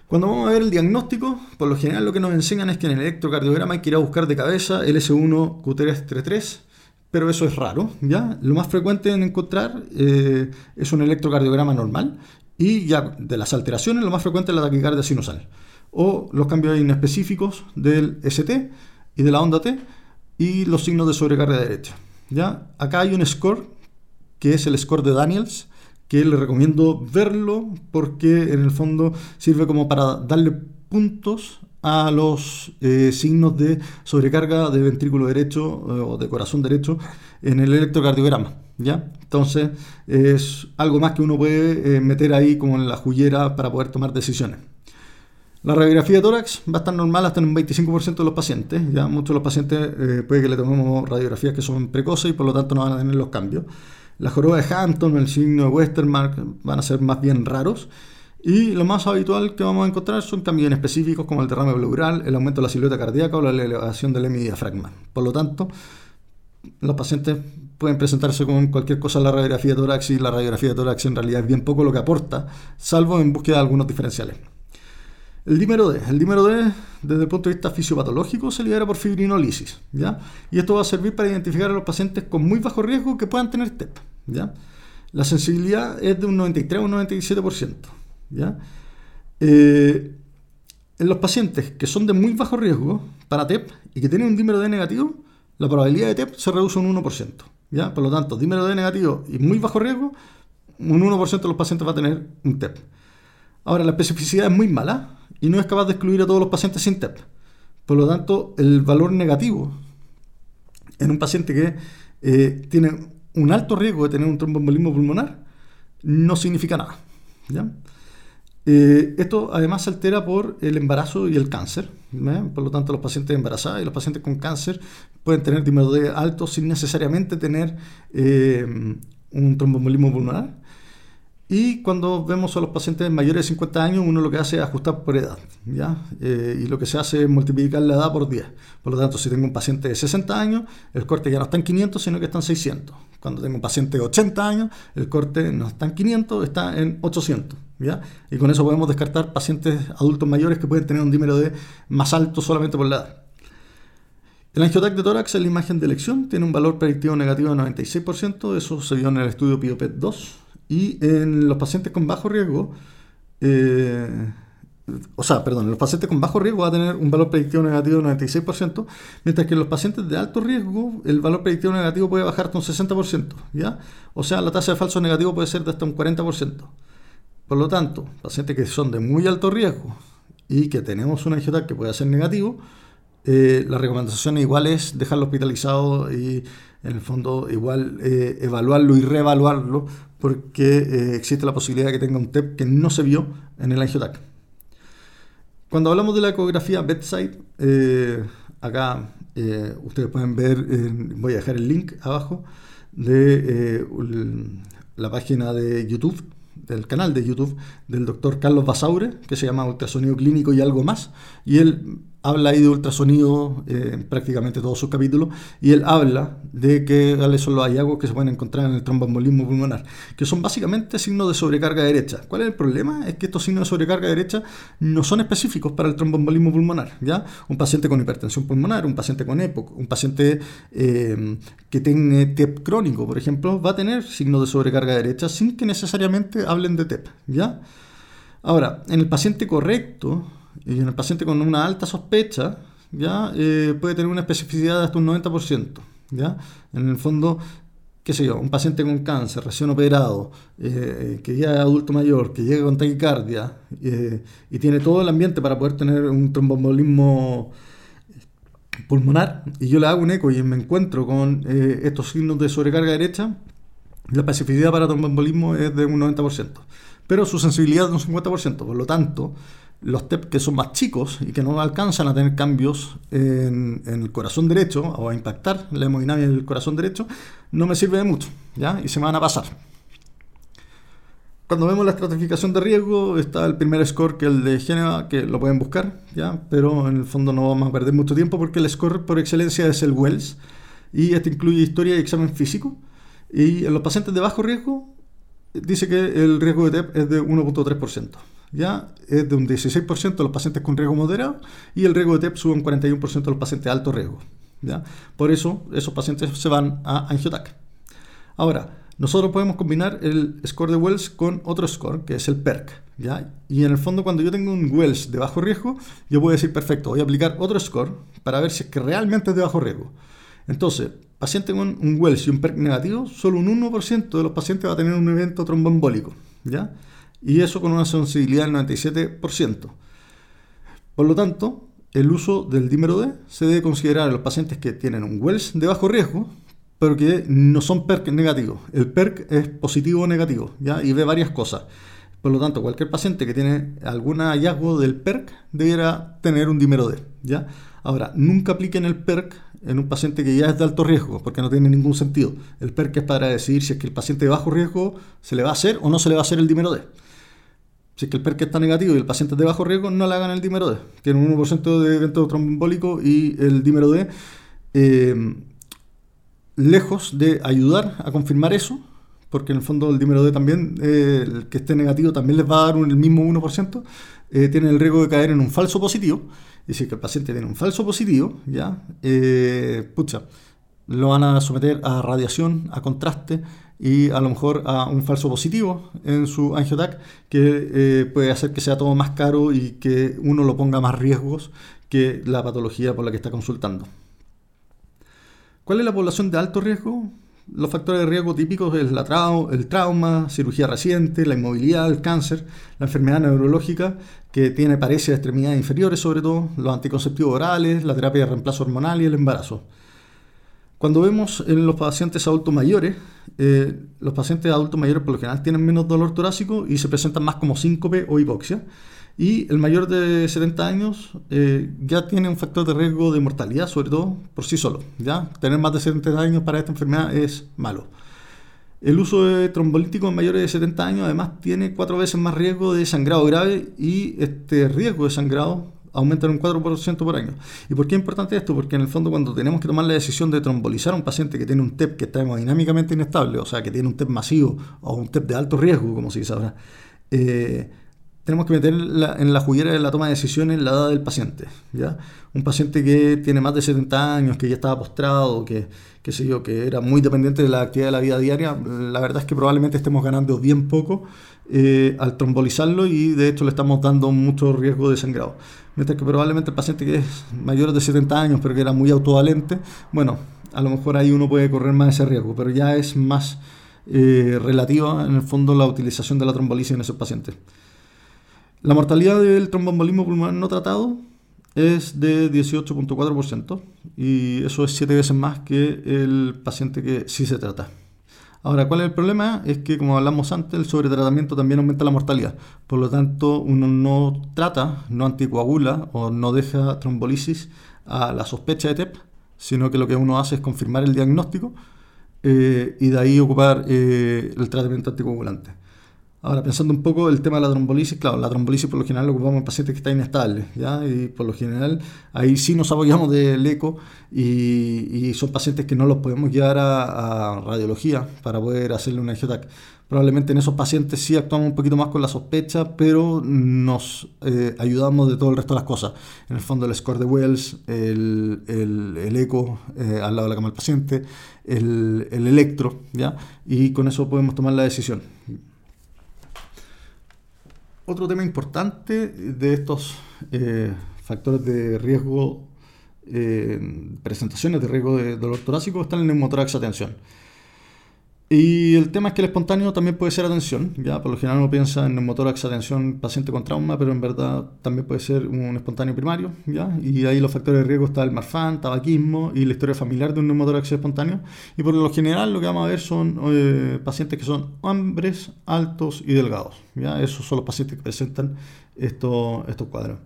Cuando vamos a ver el diagnóstico, por lo general lo que nos enseñan es que en el electrocardiograma hay que ir a buscar de cabeza el S1 Q3 pero eso es raro, ¿ya? Lo más frecuente en encontrar eh, es un electrocardiograma normal y ya de las alteraciones lo más frecuente es la taquicardia sinusal o los cambios inespecíficos del ST y de la onda T y los signos de sobrecarga derecha. ¿ya? Acá hay un score que es el score de Daniels, que le recomiendo verlo porque en el fondo sirve como para darle puntos a los eh, signos de sobrecarga de ventrículo derecho eh, o de corazón derecho en el electrocardiograma. ¿ya? Entonces es algo más que uno puede eh, meter ahí como en la juguera para poder tomar decisiones. La radiografía de tórax va a estar normal hasta en un 25% de los pacientes. Ya muchos de los pacientes eh, puede que le tomemos radiografías que son precoces y por lo tanto no van a tener los cambios. La joroba de Hampton, el signo de Westermark van a ser más bien raros. Y lo más habitual que vamos a encontrar son cambios específicos como el derrame pleural, el aumento de la silueta cardíaca o la elevación del hemidiafragma. Por lo tanto, los pacientes pueden presentarse con cualquier cosa en la radiografía de tórax y la radiografía de tórax en realidad es bien poco lo que aporta, salvo en búsqueda de algunos diferenciales. El dímero D. El dímero D, desde el punto de vista fisiopatológico, se libera por fibrinolisis. ¿ya? Y esto va a servir para identificar a los pacientes con muy bajo riesgo que puedan tener TEP. ¿ya? La sensibilidad es de un 93 o un 97%. ¿ya? Eh, en los pacientes que son de muy bajo riesgo para TEP y que tienen un dímero D negativo, la probabilidad de TEP se reduce un 1%. ¿ya? Por lo tanto, dímero D negativo y muy bajo riesgo, un 1% de los pacientes va a tener un TEP. Ahora, la especificidad es muy mala y no es capaz de excluir a todos los pacientes sin TEP. Por lo tanto, el valor negativo en un paciente que eh, tiene un alto riesgo de tener un tromboembolismo pulmonar no significa nada. Eh, esto además se altera por el embarazo y el cáncer. Por lo tanto, los pacientes embarazados y los pacientes con cáncer pueden tener D alto sin necesariamente tener eh, un tromboembolismo pulmonar. Y cuando vemos a los pacientes mayores de 50 años, uno lo que hace es ajustar por edad, ¿ya? Eh, y lo que se hace es multiplicar la edad por 10. Por lo tanto, si tengo un paciente de 60 años, el corte ya no está en 500, sino que está en 600. Cuando tengo un paciente de 80 años, el corte no está en 500, está en 800, ¿ya? Y con eso podemos descartar pacientes adultos mayores que pueden tener un dímero de más alto solamente por la edad. El angiotac de tórax en la imagen de elección tiene un valor predictivo negativo de 96%, eso se vio en el estudio PIOPET 2 y en los pacientes con bajo riesgo, eh, o sea, perdón, los pacientes con bajo riesgo va a tener un valor predictivo negativo de 96%, mientras que en los pacientes de alto riesgo el valor predictivo negativo puede bajar hasta un 60%, ¿ya? O sea, la tasa de falso negativo puede ser de hasta un 40%. Por lo tanto, pacientes que son de muy alto riesgo y que tenemos un angiotac que puede ser negativo, eh, la recomendación igual es dejarlo hospitalizado y en el fondo igual eh, evaluarlo y reevaluarlo porque eh, existe la posibilidad de que tenga un TEP que no se vio en el angiotac. Cuando hablamos de la ecografía bedside, eh, acá ustedes pueden ver, voy a dejar el link abajo de la página de YouTube, del canal de YouTube del doctor Carlos Basaure, que se llama Ultrasonido Clínico y algo más, y él habla ahí de ultrasonido en eh, prácticamente todos sus capítulos y él habla de que cuáles son los hallazgos que se pueden encontrar en el tromboembolismo pulmonar, que son básicamente signos de sobrecarga derecha. ¿Cuál es el problema? Es que estos signos de sobrecarga derecha no son específicos para el tromboembolismo pulmonar. ¿ya? Un paciente con hipertensión pulmonar, un paciente con EPOC, un paciente eh, que tiene TEP crónico, por ejemplo, va a tener signos de sobrecarga derecha sin que necesariamente hablen de TEP. ¿ya? Ahora, en el paciente correcto, y en el paciente con una alta sospecha, ya eh, puede tener una especificidad de hasta un 90%. ¿ya? En el fondo, qué sé yo, un paciente con cáncer recién operado, eh, que ya es adulto mayor, que llega con taquicardia eh, y tiene todo el ambiente para poder tener un tromboembolismo pulmonar, y yo le hago un eco y me encuentro con estos signos de sobrecarga derecha, la especificidad para tromboembolismo es de un 90%, pero su sensibilidad es de un 50%, por lo tanto, los TEP que son más chicos y que no alcanzan a tener cambios en, el corazón derecho o a impactar la hemodinamia del corazón derecho, no me sirve de mucho, ¿ya? Y se me van a pasar. Cuando vemos la estratificación de riesgo, está el primer score que es el de Geneva, que lo pueden buscar, ¿ya? Pero en el fondo no vamos a perder mucho tiempo porque el score por excelencia es el Wells y este incluye historia y examen físico. Y en los pacientes de bajo riesgo dice que el riesgo de TEP es de 1.3% ya es de un 16% de los pacientes con riesgo moderado y el riesgo de TEP sube un 41% de los pacientes de alto riesgo. ¿ya? Por eso esos pacientes se van a angiotac. Ahora, nosotros podemos combinar el score de Wells con otro score, que es el PERC. ¿ya? Y en el fondo, cuando yo tengo un Wells de bajo riesgo, yo puedo decir, perfecto, voy a aplicar otro score para ver si es que realmente es de bajo riesgo. Entonces, paciente con un Wells y un PERC negativo, solo un 1% de los pacientes va a tener un evento tromboembólico. ¿ya? Y eso con una sensibilidad del 97%. Por lo tanto, el uso del dímero D se debe considerar en los pacientes que tienen un Wells de bajo riesgo, pero que no son PERC negativos. El PERC es positivo o negativo, ¿ya? Y ve varias cosas. Por lo tanto, cualquier paciente que tiene algún hallazgo del PERC debiera tener un dímero D, ¿ya? Ahora, nunca apliquen el PERC en un paciente que ya es de alto riesgo, porque no tiene ningún sentido. El PERC es para decidir si es que el paciente de bajo riesgo se le va a hacer o no se le va a hacer el dímero D. Si es que el PERC está negativo y el paciente es de bajo riesgo, no le hagan el dímero D. Tiene un 1% de evento tromboembólico y el dímero D, eh, lejos de ayudar a confirmar eso, porque en el fondo el dímero D también, eh, el que esté negativo también les va a dar el mismo 1%, eh, tiene el riesgo de caer en un falso positivo. Y si es que el paciente tiene un falso positivo, ya, pucha, lo van a someter a radiación, a contraste y a lo mejor a un falso positivo en su angiotac que eh, puede hacer que sea todo más caro y que uno lo ponga más riesgos que la patología por la que está consultando. ¿Cuál es la población de alto riesgo? los factores de riesgo típicos es el trauma, cirugía reciente, la inmovilidad, el cáncer, la enfermedad neurológica que tiene parece de extremidades inferiores sobre todo, los anticonceptivos orales, la terapia de reemplazo hormonal y el embarazo. Cuando vemos en los pacientes adultos mayores, eh, los pacientes adultos mayores por lo general tienen menos dolor torácico y se presentan más como síncope o hipoxia. Y el mayor de 70 años eh, ya tiene un factor de riesgo de mortalidad, sobre todo por sí solo. ¿ya? Tener más de 70 años para esta enfermedad es malo. El uso de trombolíticos en mayores de 70 años además tiene cuatro veces más riesgo de sangrado grave y este riesgo de sangrado aumenta en un 4% por año. ¿Y por qué es importante esto? Porque en el fondo cuando tenemos que tomar la decisión de trombolizar a un paciente que tiene un TEP que está hemodinámicamente inestable, o sea, que tiene un TEP masivo o un TEP de alto riesgo, como se dice ahora, eh, tenemos que meter en la juguera de la toma de decisiones la edad del paciente. ¿ya? Un paciente que tiene más de 70 años, que ya estaba postrado, que, que, sé yo, que era muy dependiente de la actividad de la vida diaria, la verdad es que probablemente estemos ganando bien poco eh, al trombolizarlo y de hecho le estamos dando mucho riesgo de sangrado. Mientras que probablemente el paciente que es mayor de 70 años, pero que era muy autovalente, bueno, a lo mejor ahí uno puede correr más ese riesgo, pero ya es más eh, relativa en el fondo la utilización de la trombolisis en esos pacientes. La mortalidad del trombombolismo pulmonar no tratado es de 18.4% y eso es 7 veces más que el paciente que sí se trata. Ahora, ¿cuál es el problema? Es que, como hablamos antes, el sobretratamiento también aumenta la mortalidad. Por lo tanto, uno no trata, no anticoagula o no deja trombolisis a la sospecha de TEP, sino que lo que uno hace es confirmar el diagnóstico eh, y de ahí ocupar eh, el tratamiento anticoagulante. Ahora, pensando un poco el tema de la trombolisis, claro, la trombolisis por lo general lo ocupamos en pacientes que están inestables, ¿ya? Y por lo general ahí sí nos apoyamos del eco y, son pacientes que no los podemos llevar a, radiología para poder hacerle una angiotac. Probablemente en esos pacientes sí actuamos un poquito más con la sospecha, pero nos eh, ayudamos de todo el resto de las cosas. En el fondo el score de Wells, el, el, eco eh, al lado de la cama del paciente, el, el electro, ¿ya? Y con eso podemos tomar la decisión. Otro tema importante de estos eh, factores de riesgo, eh, presentaciones de riesgo de dolor torácico, está el neumotórax atención. Y el tema es que el espontáneo también puede ser atención, ya por lo general uno piensa en neumotórax atención paciente con trauma, pero en verdad también puede ser un espontáneo primario, ya, y ahí los factores de riesgo está el marfan, tabaquismo y la historia familiar de un neumotórax espontáneo. Y por lo general lo que vamos a ver son eh, pacientes que son hombres altos y delgados, ya, esos son los pacientes que presentan estos, estos cuadros.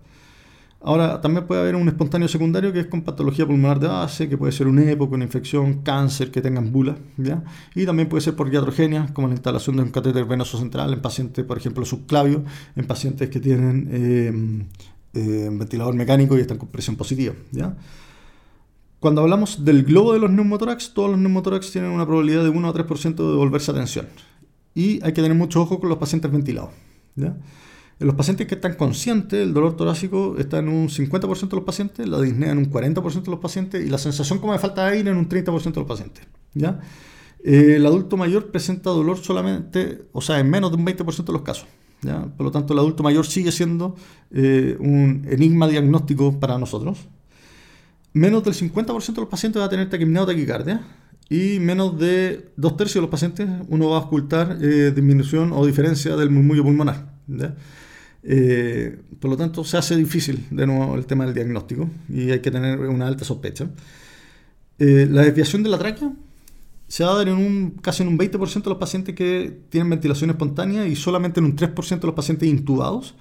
Ahora, también puede haber un espontáneo secundario que es con patología pulmonar de base, que puede ser un EPO, una infección, cáncer, que tengan bula, ¿ya? Y también puede ser por iatrogenia, como la instalación de un catéter venoso central en pacientes, por ejemplo, subclavio, en pacientes que tienen eh, eh, ventilador mecánico y están con presión positiva, ¿ya? Cuando hablamos del globo de los neumotórax, todos los neumotórax tienen una probabilidad de 1 a 3% de volverse a tensión. Y hay que tener mucho ojo con los pacientes ventilados, ¿ya? En los pacientes que están conscientes, el dolor torácico está en un 50% de los pacientes, la disnea en un 40% de los pacientes y la sensación como de falta de aire en un 30% de los pacientes. ¿ya? Eh, el adulto mayor presenta dolor solamente, o sea, en menos de un 20% de los casos. ¿ya? Por lo tanto, el adulto mayor sigue siendo eh, un enigma diagnóstico para nosotros. Menos del 50% de los pacientes va a tener taquipnea o taquicardia y menos de dos tercios de los pacientes uno va a ocultar eh, disminución o diferencia del murmullo pulmonar. ¿ya? Eh, por lo tanto, se hace difícil de nuevo el tema del diagnóstico y hay que tener una alta sospecha. Eh, la desviación de la tráquea se va a dar en un, casi en un 20% de los pacientes que tienen ventilación espontánea y solamente en un 3% de los pacientes intubados.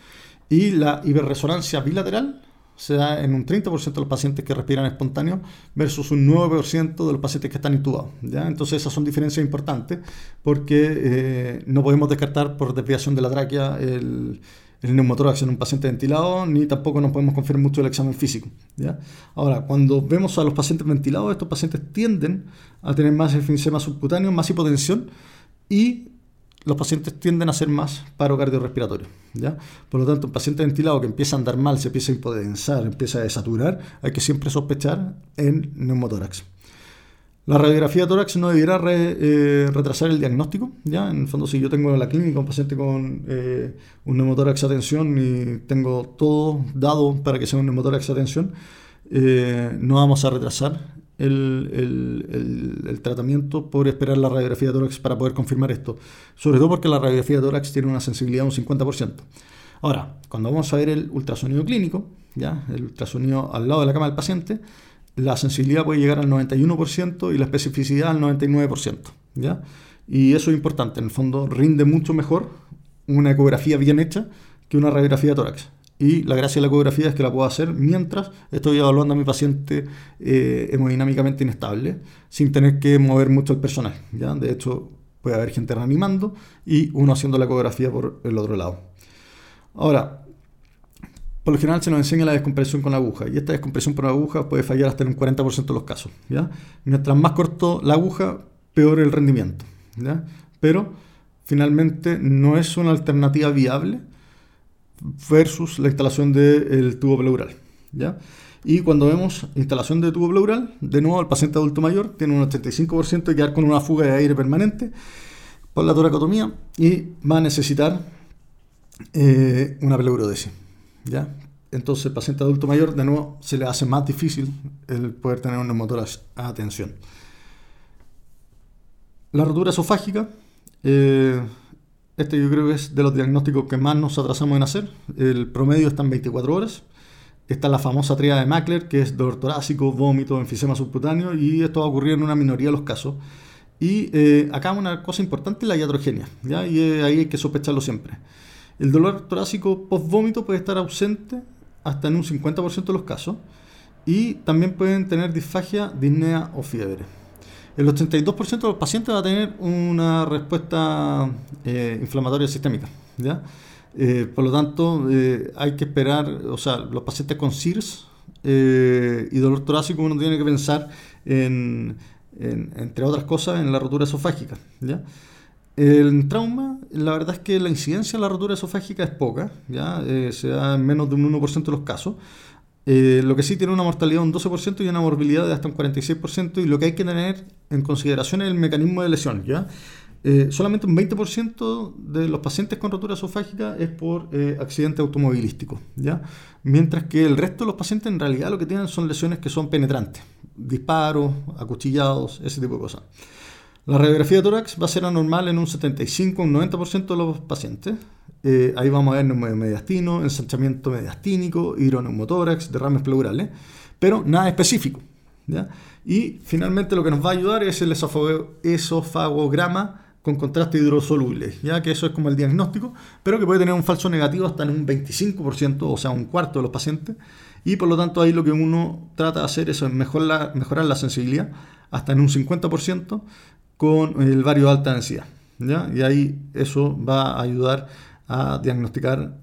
Y la hiperresonancia bilateral se da en un 30% de los pacientes que respiran espontáneo versus un 9% de los pacientes que están intubados. ¿ya? Entonces esas son diferencias importantes porque eh, no podemos descartar por desviación de la tráquea el, el neumotórax en un paciente ventilado, ni tampoco nos podemos confiar mucho el examen físico. ¿ya? Ahora, cuando vemos a los pacientes ventilados, estos pacientes tienden a tener más enfisema subcutáneo, más hipotensión y los pacientes tienden a hacer más paro cardiorrespiratorio. ¿ya? Por lo tanto, un paciente ventilado que empieza a andar mal, se empieza a hipodensar, empieza a desaturar, hay que siempre sospechar en neumotórax. La radiografía de tórax no debiera eh, retrasar el diagnóstico. ¿ya? En el fondo, si yo tengo en la clínica un paciente con eh, un neumotórax atención y tengo todo dado para que sea un neumotórax atención, eh, no vamos a retrasar el, tratamiento por esperar la radiografía de tórax para poder confirmar esto. Sobre todo porque la radiografía de tórax tiene una sensibilidad de un 50%. Ahora, cuando vamos a ver el ultrasonido clínico, ¿ya? el ultrasonido al lado de la cama del paciente, la sensibilidad puede llegar al 91% y la especificidad al 99%. ¿ya? Y eso es importante, en el fondo rinde mucho mejor una ecografía bien hecha que una radiografía de tórax. Y la gracia de la ecografía es que la puedo hacer mientras estoy evaluando a mi paciente eh, hemodinámicamente inestable, sin tener que mover mucho el personal. ¿ya? De hecho, puede haber gente reanimando y uno haciendo la ecografía por el otro lado. Ahora, por lo general se nos enseña la descompresión con aguja y esta descompresión por aguja puede fallar hasta en un 40% de los casos. ¿ya? Mientras más corto la aguja, peor el rendimiento. ¿ya? Pero finalmente no es una alternativa viable versus la instalación del tubo pleural. ¿ya? Y cuando vemos instalación de tubo pleural, de nuevo el paciente adulto mayor tiene un 85% de quedar con una fuga de aire permanente por la toracotomía y va a necesitar eh, una pleurodesis. ¿Ya? Entonces el paciente adulto mayor de nuevo se le hace más difícil el poder tener un neumotórax a atención. La rotura esofágica eh, este yo creo que es de los diagnósticos que más nos atrasamos en hacer. El promedio está en 24 horas. Está la famosa tríada de Mackler, que es dolor torácico, vómito, enfisema subcutáneo, y esto va a ocurrir en una minoría de los casos. Y eh, acá una cosa importante es la iatrogenia, ¿ya? y eh, ahí hay que sospecharlo siempre. El dolor torácico post-vómito puede estar ausente hasta en un 50% de los casos, y también pueden tener disfagia, disnea o fiebre el 82% de los pacientes va a tener una respuesta eh, inflamatoria sistémica. ¿ya? Eh, por lo tanto, eh, hay que esperar, o sea, los pacientes con CIRS y dolor torácico, uno tiene que pensar en, entre otras cosas, en la rotura esofágica. ¿ya? El trauma, la verdad es que la incidencia de la rotura esofágica es poca, ¿ya? se da en menos de un 1% de los casos. Eh, lo que sí tiene una mortalidad de un 12% y una morbilidad de hasta un 46%, y lo que hay que tener en consideración es el mecanismo de lesión. ¿ya? Eh, solamente un 20% de los pacientes con rotura esofágica es por eh, accidente automovilístico, ¿ya? mientras que el resto de los pacientes en realidad lo que tienen son lesiones que son penetrantes, disparos, acuchillados, ese tipo de cosas. La radiografía de tórax va a ser anormal en un 75 un 90% de los pacientes. Eh, ahí vamos a ver neumonía mediastino, ensanchamiento mediastínico, hidroneumotórax, derrames pleurales, pero nada específico. Y finalmente lo que nos va a ayudar es el esofagograma con contraste hidrosoluble, ya que eso es como el diagnóstico, pero que puede tener un falso negativo hasta en un 25%, o sea, un cuarto de los pacientes, y por lo tanto ahí lo que uno trata de hacer es mejorar la sensibilidad hasta en un 50%, con el vario de alta densidad. ¿ya? Y ahí eso va a ayudar a diagnosticar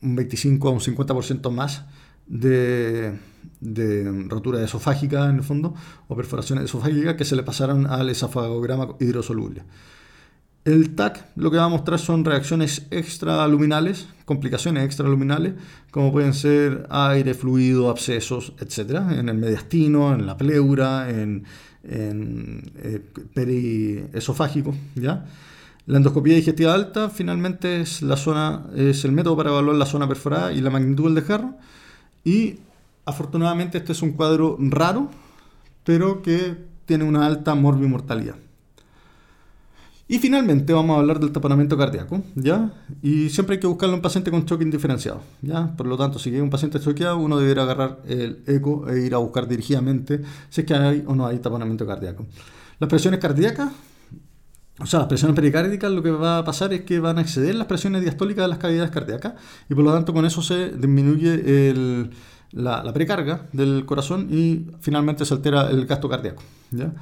un 25 a un 50% más de, de, rotura esofágica en el fondo o perforaciones esofágicas que se le pasaron al esofagograma hidrosoluble. El TAC lo que va a mostrar son reacciones extraluminales, complicaciones extraluminales, como pueden ser aire, fluido, abscesos, etc. En el mediastino, en la pleura, en en eh, periesofágico, ¿ya? La endoscopía digestiva alta finalmente es, la zona, es el método para evaluar la zona perforada y la magnitud del desgarro. Y afortunadamente este es un cuadro raro, pero que tiene una alta morbimortalidad. Y finalmente vamos a hablar del taponamiento cardíaco, ¿ya? Y siempre hay que buscarlo en paciente con choque indiferenciado, ¿ya? Por lo tanto, si hay un paciente choqueado, uno deberá agarrar el eco e ir a buscar dirigidamente si es que hay o no hay taponamiento cardíaco. Las presiones cardíacas, o sea, las presiones pericárdicas, lo que va a pasar es que van a exceder las presiones diastólicas de las cavidades cardíacas y por lo tanto con eso se disminuye la, la precarga del corazón y finalmente se altera el gasto cardíaco, ¿ya?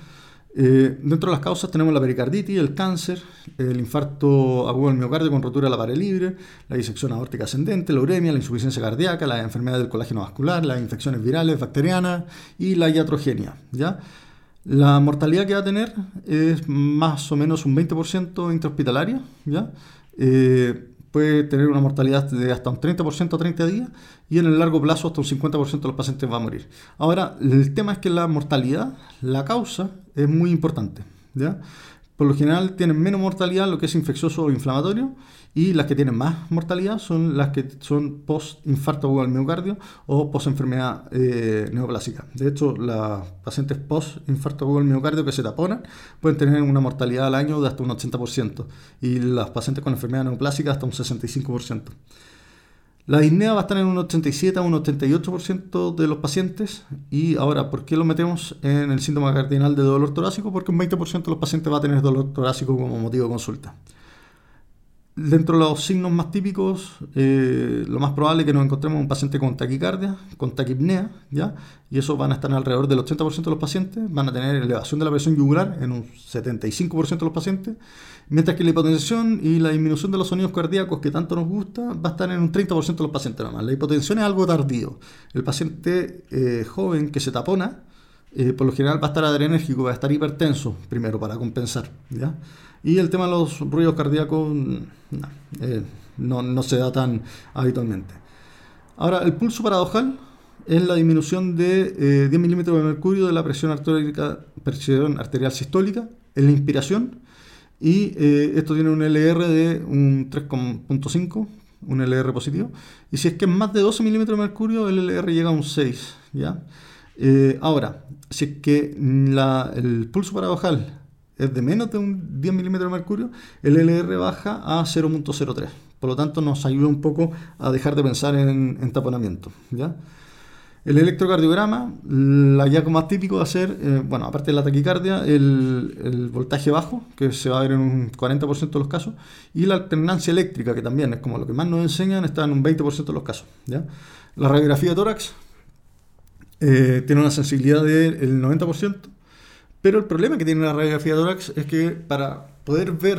Eh, dentro de las causas tenemos la pericarditis, el cáncer, el infarto agudo del miocardio con rotura de la pared libre, la disección aórtica ascendente, la uremia, la insuficiencia cardíaca, la enfermedad del colágeno vascular, las infecciones virales, bacterianas y la iatrogenia. ¿ya? La mortalidad que va a tener es más o menos un 20% intrahospitalaria. ¿ya? Eh, puede tener una mortalidad de hasta un 30% a 30 días y en el largo plazo hasta un 50% de los pacientes va a morir. Ahora, el tema es que la mortalidad, la causa, es muy importante, ¿ya? por lo general tienen menos mortalidad lo que es infeccioso o inflamatorio y las que tienen más mortalidad son las que son post-infarto al miocardio o post-enfermedad eh, neoplásica. De hecho, las pacientes post-infarto al miocardio que se taponan pueden tener una mortalidad al año de hasta un 80% y las pacientes con enfermedad neoplásica hasta un 65%. La disnea va a estar en un 87 a un 88% de los pacientes. Y ahora, ¿por qué lo metemos en el síntoma cardinal de dolor torácico? Porque un 20% de los pacientes va a tener dolor torácico como motivo de consulta. Dentro de los signos más típicos, eh, lo más probable es que nos encontremos un paciente con taquicardia, con taquipnea, ¿ya? y eso van a estar alrededor del 80% de los pacientes, van a tener elevación de la presión yugular en un 75% de los pacientes, mientras que la hipotensión y la disminución de los sonidos cardíacos que tanto nos gusta va a estar en un 30% de los pacientes nomás. La hipotensión es algo tardío. El paciente eh, joven que se tapona, eh, por lo general va a estar adrenérgico, va a estar hipertenso primero para compensar, ¿ya? Y el tema de los ruidos cardíacos eh, no, se da tan habitualmente. Ahora, el pulso paradojal es la disminución de 10 eh, milímetros de mercurio de la presión presión arterial sistólica en la inspiración. Y eh, esto tiene un LR de un 3.5, un LR positivo. Y si es que es más de 12 milímetros de mercurio, el LR llega a un 6. ¿ya? ahora, si es que el pulso paradojal es de menos de un 10 milímetros de mercurio, el LR baja a 0.03. Por lo tanto, nos ayuda un poco a dejar de pensar en, taponamiento. ¿ya? El electrocardiograma, el hallazgo más típico va a ser, eh, bueno, aparte de la taquicardia, el, voltaje bajo, que se va a ver en un 40% de los casos, y la alternancia eléctrica, que también es como lo que más nos enseñan, está en un 20% de los casos. La radiografía de tórax eh, tiene una sensibilidad del 90%, pero el problema que tiene la radiografía de tórax es que para poder ver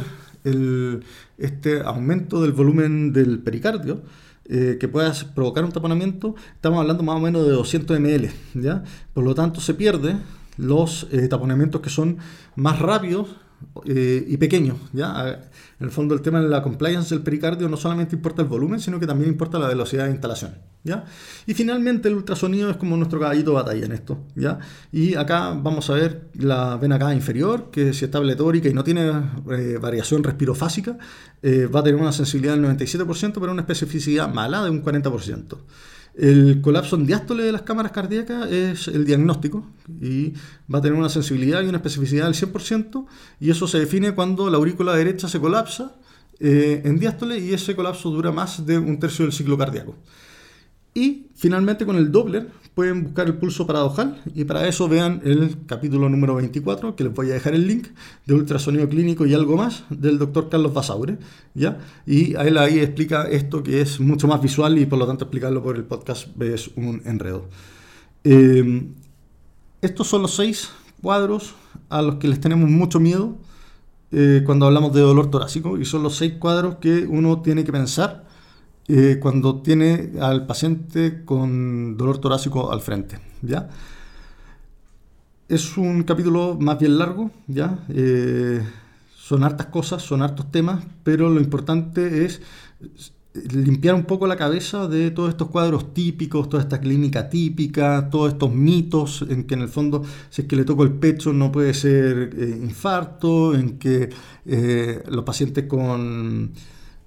este aumento del volumen del pericardio, eh, que pueda provocar un taponamiento, estamos hablando más o menos de 200 ml. ¿ya? Por lo tanto, se pierden los eh, taponamientos que son más rápidos eh, y pequeño. ¿ya? En el fondo el tema de la compliance del pericardio no solamente importa el volumen, sino que también importa la velocidad de instalación. ¿ya? Y finalmente el ultrasonido es como nuestro caballito de batalla en esto. ¿ya? Y acá vamos a ver la vena cava inferior, que si está pletórica y no tiene eh, variación respirofásica, eh, va a tener una sensibilidad del 97%, pero una especificidad mala de un 40%. El colapso en diástole de las cámaras cardíacas es el diagnóstico y va a tener una sensibilidad y una especificidad del 100% y eso se define cuando la aurícula derecha se colapsa eh, en diástole y ese colapso dura más de un tercio del ciclo cardíaco. Y finalmente con el Doppler pueden buscar el pulso paradojal y para eso vean el capítulo número 24, que les voy a dejar el link, de ultrasonido clínico y algo más, del doctor Carlos Basaure, ¿ya? Y a él ahí explica esto que es mucho más visual y por lo tanto explicarlo por el podcast es un enredo. Eh, estos son los seis cuadros a los que les tenemos mucho miedo eh, cuando hablamos de dolor torácico y son los seis cuadros que uno tiene que pensar eh, cuando tiene al paciente con dolor torácico al frente. ¿ya? Es un capítulo más bien largo, ¿ya? Eh, son hartas cosas, son hartos temas, pero lo importante es limpiar un poco la cabeza de todos estos cuadros típicos, toda esta clínica típica, todos estos mitos en que en el fondo si es que le toco el pecho no puede ser eh, infarto, en que los pacientes con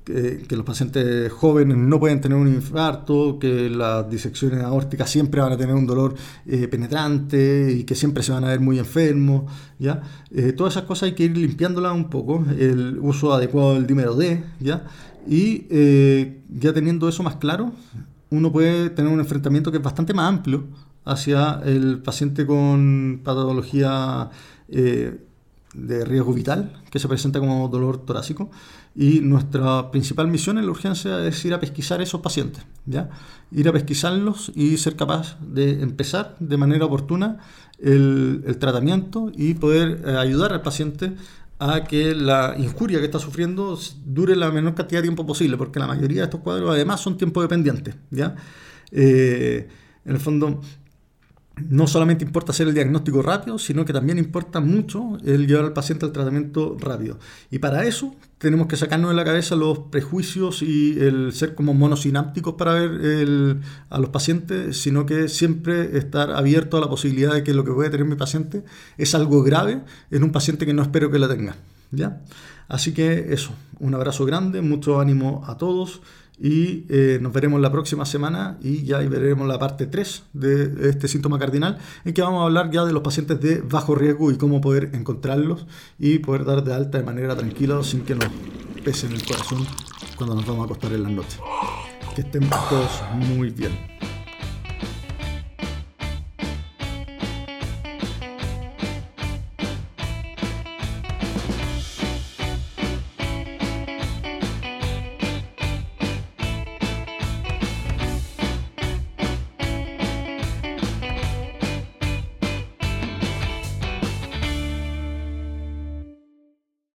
que, los pacientes jóvenes no pueden tener un infarto, que las disecciones aórticas siempre van a tener un dolor eh, penetrante y que siempre se van a ver muy enfermos, ¿ya? Eh, todas esas cosas hay que ir limpiándolas un poco, el uso adecuado del dímero D, ¿ya? Y eh, ya teniendo eso más claro, uno puede tener un enfrentamiento que es bastante más amplio hacia el paciente con patología de riesgo vital, que se presenta como dolor torácico, y nuestra principal misión en la urgencia es ir a pesquisar esos pacientes, ¿ya? ir a pesquisarlos y ser capaz de empezar de manera oportuna el, tratamiento y poder eh, ayudar al paciente a que la injuria que está sufriendo dure la menor cantidad de tiempo posible, porque la mayoría de estos cuadros además son tiempo dependientes. ¿ya? Eh, en el fondo, no solamente importa hacer el diagnóstico rápido, sino que también importa mucho el llevar al paciente al tratamiento rápido. Y para eso tenemos que sacarnos de la cabeza los prejuicios y el ser como monosinápticos para ver a los pacientes, sino que siempre estar abierto a la posibilidad de que lo que puede tener mi paciente es algo grave en un paciente que no espero que lo tenga. ¿Ya? Así que eso, un abrazo grande, mucho ánimo a todos y eh, nos veremos la próxima semana y ya veremos la parte 3 de este síntoma cardinal en que vamos a hablar ya de los pacientes de bajo riesgo y cómo poder encontrarlos y poder dar de alta de manera tranquila sin que nos pese en el corazón cuando nos vamos a acostar en la noche. Que estén todos muy bien.